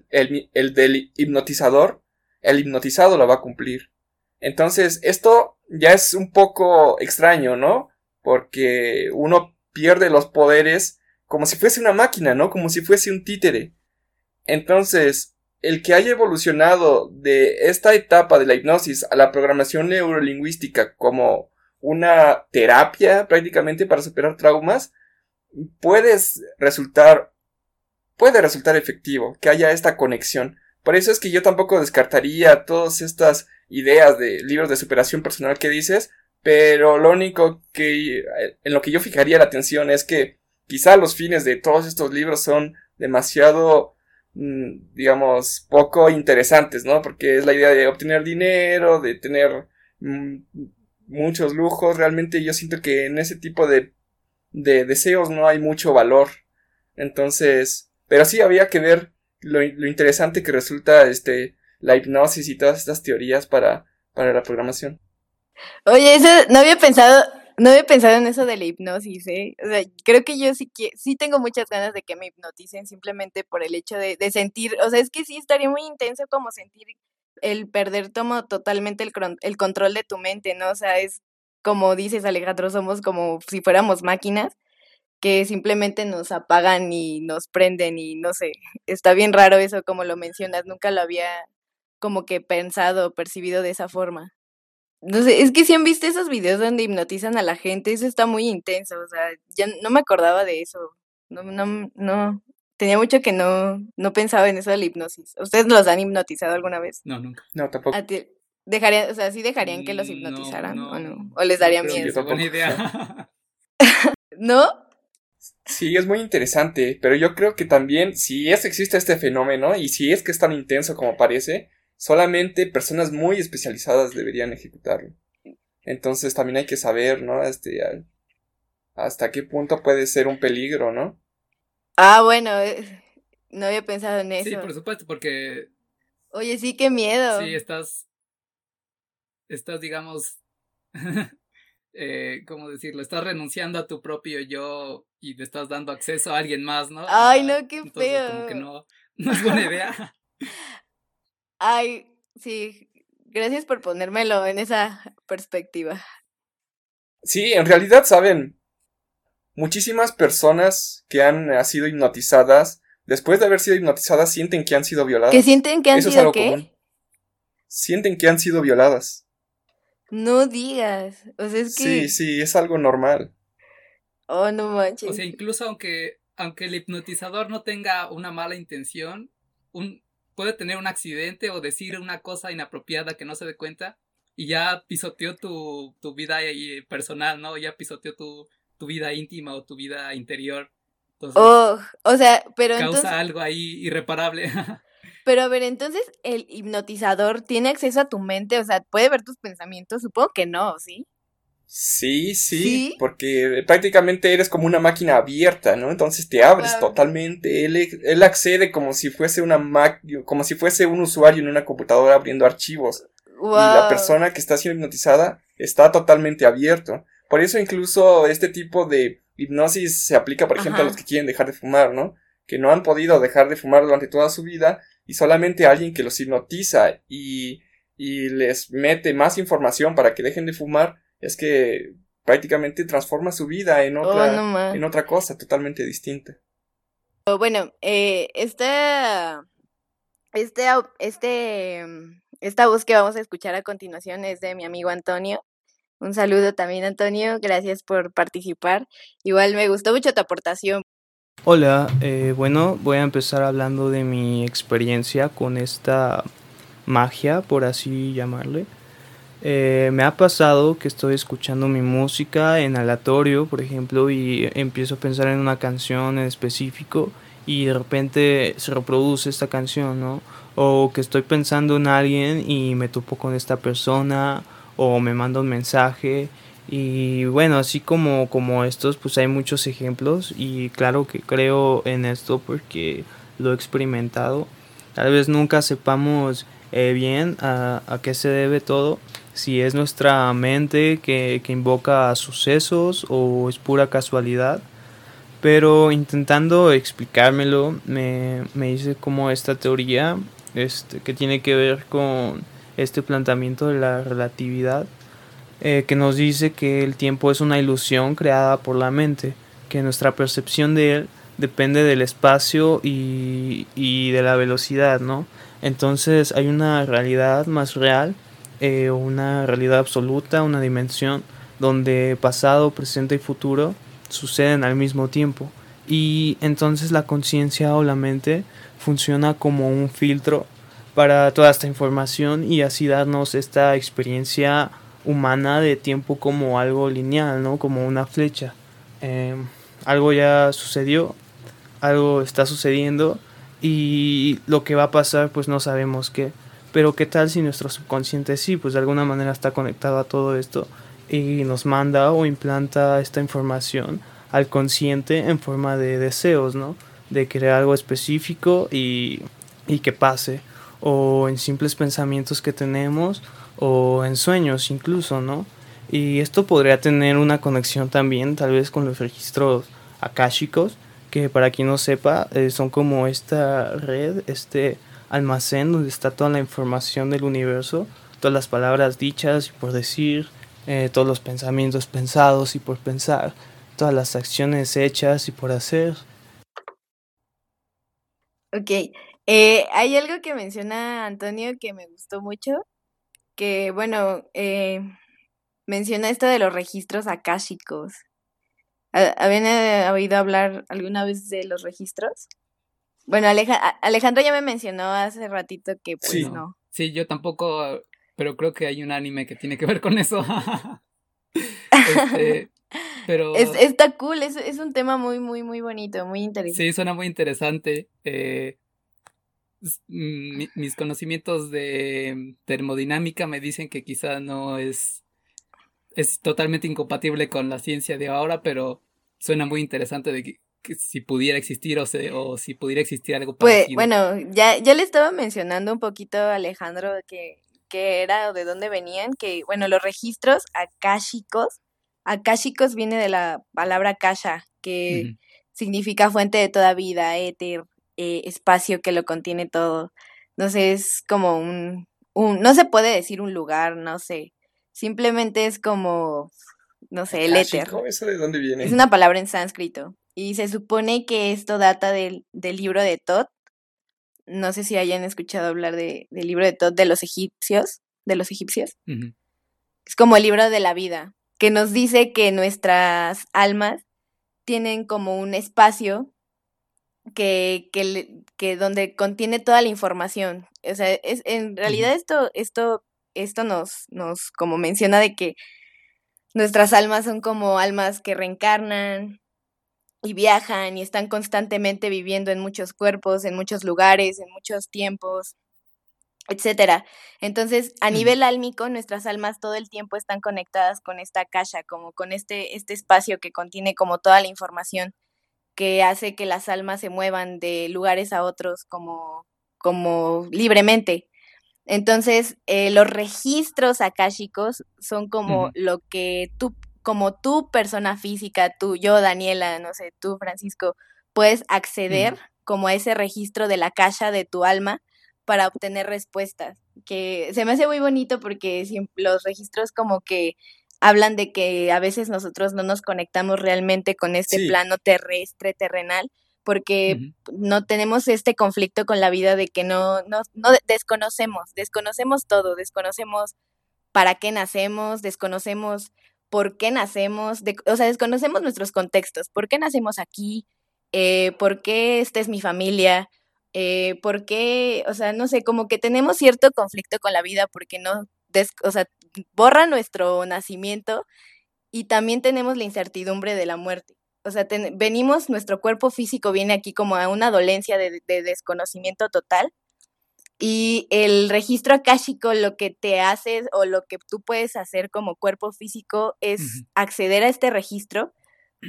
el, del hipnotizador, el hipnotizado la va a cumplir. Entonces, esto ya es un poco extraño, ¿no? Porque uno pierde los poderes como si fuese una máquina, ¿no? Como si fuese un títere. Entonces, el que haya evolucionado de esta etapa de la hipnosis a la programación neurolingüística como una terapia prácticamente para superar traumas, puede resultar, puede resultar efectivo que haya esta conexión. Por eso es que yo tampoco descartaría todas estas ideas de libros de superación personal que dices, pero lo único que en lo que yo fijaría la atención es que quizá los fines de todos estos libros son demasiado Mm, digamos, poco interesantes, ¿no? Porque es la idea de obtener dinero, de tener mm, muchos lujos. Realmente yo siento que en ese tipo de, de deseos no hay mucho valor. Entonces, pero sí había que ver lo, interesante que resulta este la hipnosis y todas estas teorías para, para la programación.
Oye, eso no había pensado no había pensado en eso de la hipnosis, ¿eh? O sea, creo que yo sí, que, sí tengo muchas ganas de que me hipnoticen simplemente por el hecho de, de sentir, o sea, es que sí estaría muy intenso como sentir el perder tomo totalmente el, el control de tu mente, ¿no? O sea, es como dices Alejandro, somos como si fuéramos máquinas que simplemente nos apagan y nos prenden y no sé, está bien raro eso como lo mencionas, nunca lo había como que pensado o percibido de esa forma. No sé, es que si han visto esos videos donde hipnotizan a la gente, eso está muy intenso, o sea, ya no me acordaba de eso. No, no, no, tenía mucho que no, no pensaba en eso de la hipnosis. ¿Ustedes los han hipnotizado alguna vez?
No, nunca.
No, tampoco.
dejarían, o sea, sí dejarían que los hipnotizaran o no, o les daría miedo.
Buena idea.
¿No?
Sí, es muy interesante, pero yo creo que también si es existe este fenómeno y si es que es tan intenso como parece, solamente personas muy especializadas deberían ejecutarlo. Entonces también hay que saber, ¿no? Este, hasta qué punto puede ser un peligro, ¿no?
Ah, bueno, eh, no había pensado en eso.
Sí, por supuesto, porque...
Oye, sí, qué miedo.
Sí, estás... Estás, digamos... eh, ¿Cómo decirlo? Estás renunciando a tu propio yo y te estás dando acceso a alguien más, ¿no?
Ay, no, qué
Entonces,
feo.
Como que no, no es buena idea.
Ay, sí, gracias por ponérmelo en esa perspectiva.
Sí, en realidad, saben, muchísimas personas que han eh, sido hipnotizadas, después de haber sido hipnotizadas, sienten que han sido violadas.
¿Que sienten que han
Eso es
sido
algo
qué?
común. Sienten que han sido violadas.
No digas. O sea, es que.
Sí, sí, es algo normal.
Oh, no manches.
O sea, incluso aunque, aunque el hipnotizador no tenga una mala intención, un, puede tener un accidente o decir una cosa inapropiada que no se dé cuenta y ya pisoteó tu, tu vida personal, ¿no? Ya pisoteó tu, tu vida íntima o tu vida interior. Entonces,
Oh, o sea, pero
causa
entonces.
algo ahí irreparable.
Pero a ver, entonces el hipnotizador tiene acceso a tu mente, o sea, puede ver tus pensamientos. Supongo que no, ¿sí?
Sí, sí,
¿Sí?
porque prácticamente eres como una máquina abierta, ¿no? Entonces te abres
Claro.
totalmente. Él, él accede como si fuese una como si fuese un usuario en una computadora abriendo archivos.
Wow.
Y la persona que está siendo hipnotizada está totalmente abierto. Por eso incluso este tipo de hipnosis se aplica, por ejemplo, a los que quieren dejar de fumar, ¿no? Que no han podido dejar de fumar durante toda su vida y solamente alguien que los hipnotiza y, y les mete más información para que dejen de fumar es que prácticamente transforma su vida en
Oh,
otra,
no
en otra cosa totalmente distinta.
Oh, Bueno, eh, esta, este, este, mm, esta voz que vamos a escuchar a continuación es de mi amigo Antonio. Un saludo también, Antonio. Gracias por participar. Igual me gustó mucho tu aportación.
Hola, eh, bueno, voy a empezar hablando de mi experiencia con esta magia, por así llamarle. Eh, me ha pasado que estoy escuchando mi música en aleatorio, por ejemplo, y empiezo a pensar en una canción en específico y de repente se reproduce esta canción, ¿no? O que estoy pensando en alguien y me topo con esta persona o me manda un mensaje y bueno, así como, como estos, pues hay muchos ejemplos y claro que creo en esto porque lo he experimentado. Tal vez nunca sepamos eh, bien a, a qué se debe todo, si es nuestra mente que, que invoca sucesos o es pura casualidad. Pero intentando explicármelo, me, me hice como esta teoría este, que tiene que ver con este planteamiento de la relatividad eh, que nos dice que el tiempo es una ilusión creada por la mente, que nuestra percepción de él depende del espacio y, y de la velocidad, ¿no? Entonces hay una realidad más real, eh, una realidad absoluta, una dimensión donde pasado, presente y futuro suceden al mismo tiempo. Y entonces la conciencia o la mente funciona como un filtro para toda esta información y así darnos esta experiencia humana de tiempo como algo lineal, ¿no? Como una flecha. Eh, algo ya sucedió, algo está sucediendo y lo que va a pasar pues no sabemos qué. Pero qué tal si nuestro subconsciente sí, pues de alguna manera está conectado a todo esto y nos manda o implanta esta información al consciente en forma de deseos, ¿no? De crear algo específico y, y que pase. O en simples pensamientos que tenemos o en sueños incluso, ¿no? Y esto podría tener una conexión también tal vez con los registros akáshicos, que para quien no sepa eh, son como esta red, este almacén donde está toda la información del universo, todas las palabras dichas y por decir, eh, todos los pensamientos pensados y por pensar, todas las acciones hechas y por hacer.
Ok, eh, hay algo que menciona Antonio que me gustó mucho, que bueno, eh, menciona esto de los registros akáshicos. ¿Ha- ¿Habían oído hablar alguna vez de los registros? Bueno, Alejandro ya me mencionó hace ratito que pues
Sí.
no.
Sí, yo tampoco, pero creo que hay un anime que tiene que ver con eso. Este,
Pero... Es, está cool, es, es, un tema muy, muy, muy bonito, muy interesante.
Sí, suena muy interesante. Eh, mis conocimientos de termodinámica me dicen que quizá no es, es totalmente incompatible con la ciencia de ahora, pero suena muy interesante de que, si pudiera existir o, o si pudiera existir algo
pues, parecido. Pues bueno, ya, ya le estaba mencionando un poquito a Alejandro que, que era o de dónde venían, que bueno, los registros akáshicos, akáshicos viene de la palabra kasha, que significa fuente de toda vida, éter, eh, espacio que lo contiene todo. No sé, es como un, un, no se puede decir un lugar, no sé, simplemente es como, no sé, el éter.
¿Eso de dónde viene?
Es una palabra en sánscrito. Y se supone que esto data del, del libro de Tot. No sé si hayan escuchado hablar de, del libro de Tot de los egipcios, de los egipcios. Es como el libro de la vida, que nos dice que nuestras almas tienen como un espacio que, que, que donde contiene toda la información. O sea, es, en realidad esto, esto, esto nos, nos como menciona de que nuestras almas son como almas que reencarnan y viajan y están constantemente viviendo en muchos cuerpos, en muchos lugares, en muchos tiempos, etcétera. Entonces, a nivel álmico, nuestras almas todo el tiempo están conectadas con esta caja, como con este, este espacio que contiene como toda la información que hace que las almas se muevan de lugares a otros como, como libremente. Entonces, eh, los registros akáshicos son como lo que tú, como tú, persona física, tú, yo, Daniela, no sé, tú, Francisco, puedes acceder como a ese registro de la caja de tu alma para obtener respuestas. Que se me hace muy bonito porque los registros como que hablan de que a veces nosotros no nos conectamos realmente con este plano terrestre, terrenal, porque no tenemos este conflicto con la vida de que no, no, no desconocemos, desconocemos todo, desconocemos para qué nacemos, desconocemos por qué nacemos, o sea, desconocemos nuestros contextos, por qué nacemos aquí, eh, por qué esta es mi familia, eh, por qué, o sea, no sé, como que tenemos cierto conflicto con la vida porque no, o sea, borra nuestro nacimiento y también tenemos la incertidumbre de la muerte. O sea, venimos, nuestro cuerpo físico viene aquí como a una dolencia de, desconocimiento total. Y el registro akáshico lo que te hace o lo que tú puedes hacer como cuerpo físico es acceder a este registro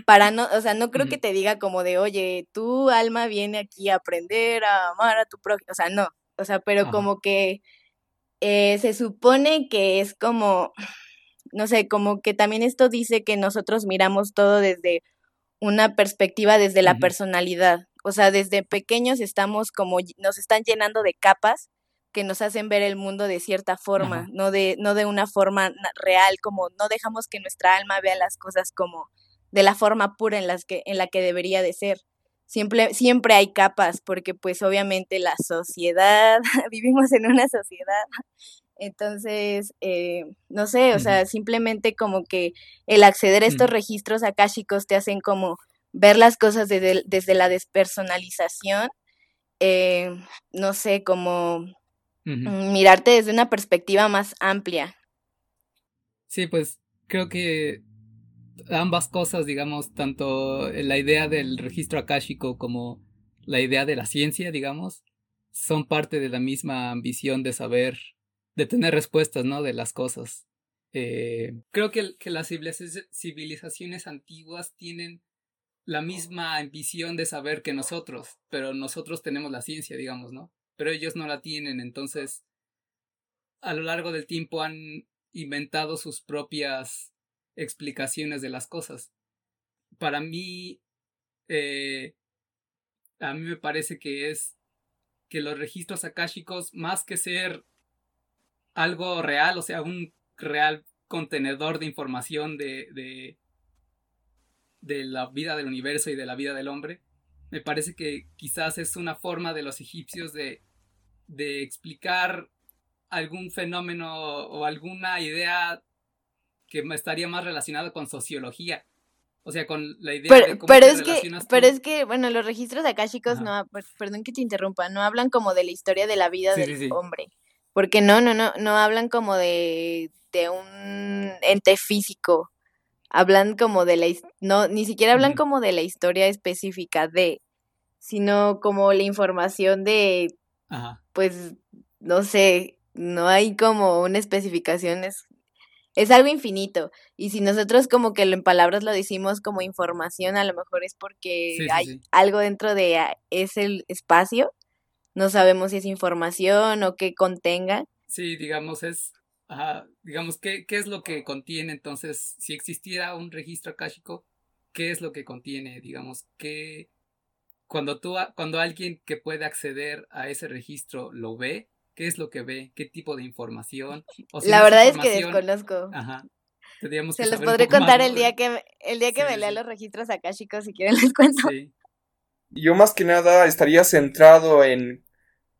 para no, o sea, no creo que te diga como de, oye, tu alma viene aquí a aprender a amar a tu prójimo, o sea, no, o sea, pero como que eh, se supone que es como, no sé, como que también esto dice que nosotros miramos todo desde una perspectiva, desde la personalidad. O sea, desde pequeños estamos como, nos están llenando de capas que nos hacen ver el mundo de cierta forma, no de, no de una forma real, como no dejamos que nuestra alma vea las cosas como de la forma pura en, las que, en la que debería de ser. Siempre, siempre hay capas, porque pues obviamente la sociedad, vivimos en una sociedad, entonces, eh, no sé, o sea, simplemente como que el acceder a estos registros akáshicos te hacen como ver las cosas desde, desde la despersonalización, eh, no sé, como mirarte desde una perspectiva más amplia.
Sí, pues creo que ambas cosas, digamos, tanto la idea del registro akáshico como la idea de la ciencia, digamos, son parte de la misma ambición de saber, de tener respuestas, ¿no? De las cosas. Eh, creo que, que las civilizaciones antiguas tienen la misma ambición de saber que nosotros, pero nosotros tenemos la ciencia, digamos, ¿no? Pero ellos no la tienen, entonces a lo largo del tiempo han inventado sus propias explicaciones de las cosas. Para mí, eh, a mí me parece que es que los registros akáshicos, más que ser algo real, o sea, un real contenedor de información de, de, de la vida del universo y de la vida del hombre, me parece que quizás es una forma de los egipcios de, de explicar algún fenómeno o alguna idea que estaría más relacionado con sociología. O sea, con la idea
de cómo pero es que, Pero es que, bueno, los registros akáshicos no, perdón que te interrumpa, no hablan como de la historia de la vida del hombre. Porque no, no, no, no hablan como de, de un ente físico. Hablan como de la, no, ni siquiera hablan como de la historia específica de, sino como la información de, pues, no sé, no hay como una especificación, es, es algo infinito. Y si nosotros como que en palabras lo decimos como información, a lo mejor es porque hay algo dentro de ese espacio, no sabemos si es información o qué contenga.
Sí, digamos, es digamos, ¿qué, ¿qué es lo que contiene entonces? Si existiera un registro akáshico, ¿qué es lo que contiene? Digamos, que cuando tú, cuando alguien que puede acceder a ese registro lo ve, ¿qué es lo que ve? ¿Qué tipo de información?
La verdad es que desconozco. Ajá. Se los podré contar el día que el día que me lea los registros akáshicos si quieren les cuento.
Yo más que nada estaría centrado en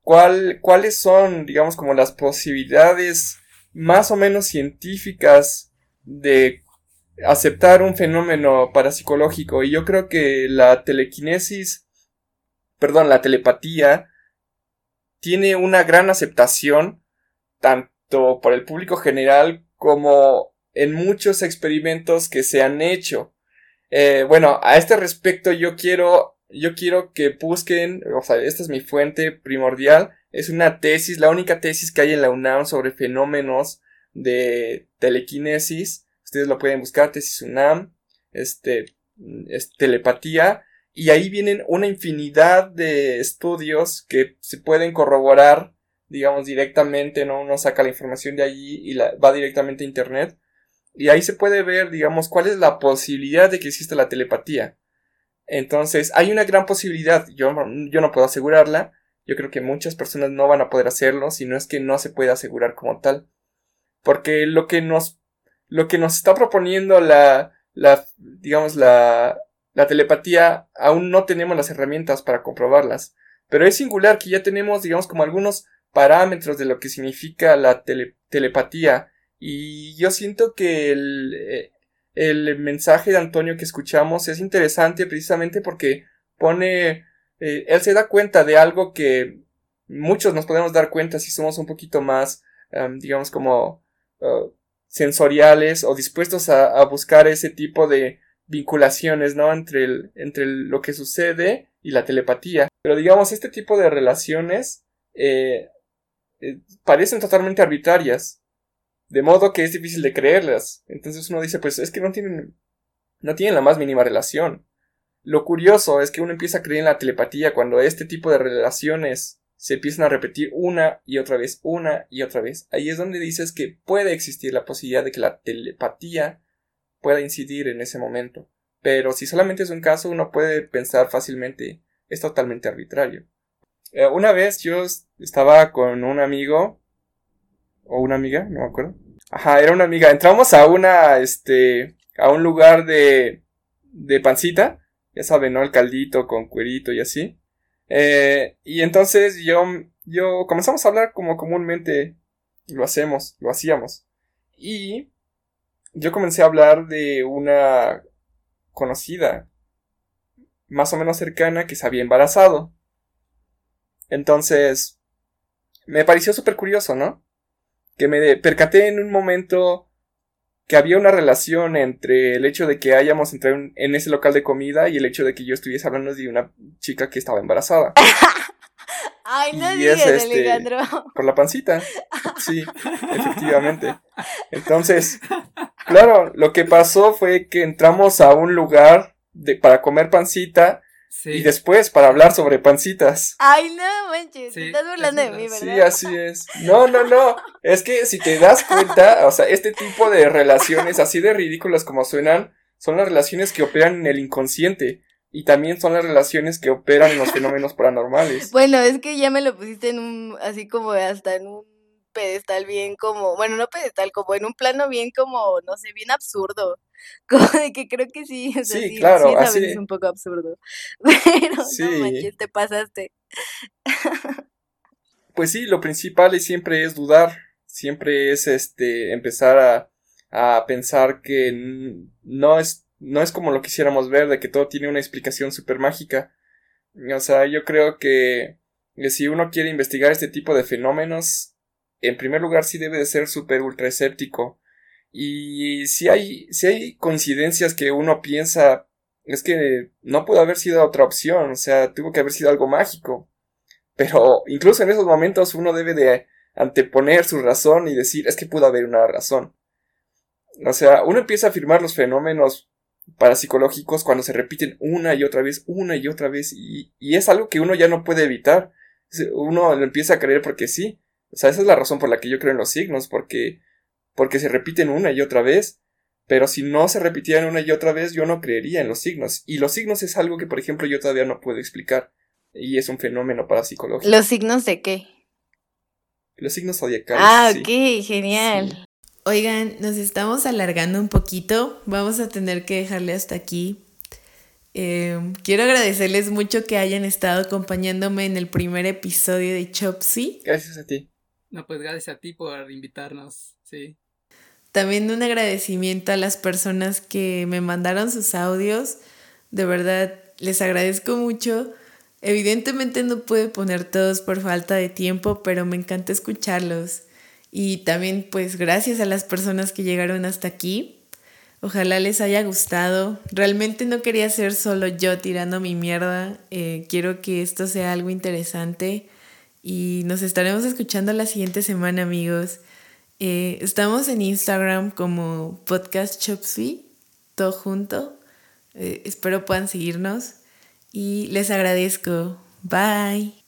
cuál, cuáles son, digamos, como las posibilidades más o menos científicas de aceptar un fenómeno parapsicológico y yo creo que la telequinesis, perdón, la telepatía tiene una gran aceptación tanto por el público general como en muchos experimentos que se han hecho. Eh, bueno, a este respecto yo quiero, yo quiero que busquen, o sea, esta es mi fuente primordial, es una tesis, la única tesis que hay en la UNAM sobre fenómenos de telequinesis. Ustedes lo pueden buscar, tesis UNAM, este, es telepatía. Y ahí vienen una infinidad de estudios que se pueden corroborar, digamos, directamente, ¿no? Uno saca la información de allí y va directamente a Internet. Y ahí se puede ver, digamos, cuál es la posibilidad de que exista la telepatía. Entonces, hay una gran posibilidad, yo, yo no puedo asegurarla, yo creo que muchas personas no van a poder hacerlo, si no es que no se puede asegurar como tal. Porque lo que nos, lo que nos está proponiendo la, la, digamos, la, la telepatía, aún no tenemos las herramientas para comprobarlas. Pero es singular que ya tenemos, digamos, como algunos parámetros de lo que significa la telepatía. Y yo siento que el, eh, el mensaje de Antonio que escuchamos es interesante precisamente porque pone eh, él se da cuenta de algo que muchos nos podemos dar cuenta si somos un poquito más, digamos, como uh, sensoriales o dispuestos a, buscar ese tipo de vinculaciones, ¿no? Entre, el, entre lo que sucede y la telepatía. Pero digamos, este tipo de relaciones eh, eh, parecen totalmente arbitrarias. De modo que es difícil de creerlas. Entonces uno dice, pues es que no tienen, no tienen la más mínima relación. Lo curioso es que uno empieza a creer en la telepatía cuando este tipo de relaciones se empiezan a repetir una y otra vez, una y otra vez. Ahí es donde dices que puede existir la posibilidad de que la telepatía pueda incidir en ese momento. Pero si solamente es un caso, uno puede pensar fácilmente, es totalmente arbitrario. Eh, una vez yo estaba con un amigo, o una amiga, no me acuerdo. Ajá, era una amiga. Entramos a una, este, a un lugar de, de pancita ya saben, ¿no? El caldito con cuerito y así. Eh, y entonces yo, yo comenzamos a hablar como comúnmente lo hacemos, lo hacíamos. Y yo comencé a hablar de una conocida, más o menos cercana, que se había embarazado. Entonces, me pareció súper curioso, ¿no? Que me percaté en un momento que había una relación entre el hecho de que hayamos entrado en ese local de comida y el hecho de que yo estuviese hablando de una chica que estaba embarazada.
Ay, no digas, este,
Por la pancita. Sí, efectivamente. Entonces, claro, lo que pasó fue que entramos a un lugar de, para comer pancita y después para hablar sobre pancitas.
Ay, no, manches, te estás burlando de mí, ¿verdad?
Sí, así es. No, no, no. Es que si te das cuenta, o sea, este tipo de relaciones, así de ridículas como suenan, son las relaciones que operan en el inconsciente. Y también son las relaciones que operan en los fenómenos paranormales.
Bueno, es que ya me lo pusiste en un, así como hasta en un pedestal bien como, bueno, no pedestal, como en un plano bien como, no sé, bien absurdo. Como de que creo que sí,
sí, claro,
así es un poco absurdo. Pero no manches, te pasaste.
Pues sí, lo principal siempre es dudar, siempre es este empezar a, a pensar que no es, no es como lo quisiéramos ver, de que todo tiene una explicación súper mágica. O sea, yo creo que, que si uno quiere investigar este tipo de fenómenos, en primer lugar sí debe de ser súper ultra escéptico Y si hay, si hay coincidencias que uno piensa, es que no pudo haber sido otra opción, o sea, tuvo que haber sido algo mágico. Pero incluso en esos momentos uno debe de anteponer su razón y decir, es que pudo haber una razón. O sea, uno empieza a afirmar los fenómenos parapsicológicos cuando se repiten una y otra vez, una y otra vez, y, y es algo que uno ya no puede evitar. Uno lo empieza a creer porque sí. O sea, esa es la razón por la que yo creo en los signos, porque, porque se repiten una y otra vez. Pero si no se repitieran una y otra vez, yo no creería en los signos. Y los signos es algo que, por ejemplo, yo todavía no puedo explicar. Y es un fenómeno parapsicológico.
¿Los signos de qué?
Los signos zodiacales.
Ah, ok, genial.
Oigan, nos estamos alargando un poquito. Vamos a tener que dejarle hasta aquí. Eh, quiero agradecerles mucho que hayan estado acompañándome en el primer episodio de Chopsy.
Gracias a ti.
No, pues gracias a ti por invitarnos, sí.
También un agradecimiento a las personas que me mandaron sus audios. De verdad, les agradezco mucho. Evidentemente no pude poner todos por falta de tiempo, pero me encanta escucharlos. Y también pues gracias a las personas que llegaron hasta aquí. Ojalá les haya gustado. Realmente no quería ser solo yo tirando mi mierda. Eh, quiero que esto sea algo interesante. Y nos estaremos escuchando la siguiente semana, amigos. Eh, estamos en Instagram como Podcast Chopsy, todo junto. Eh, espero puedan seguirnos y les agradezco. Bye.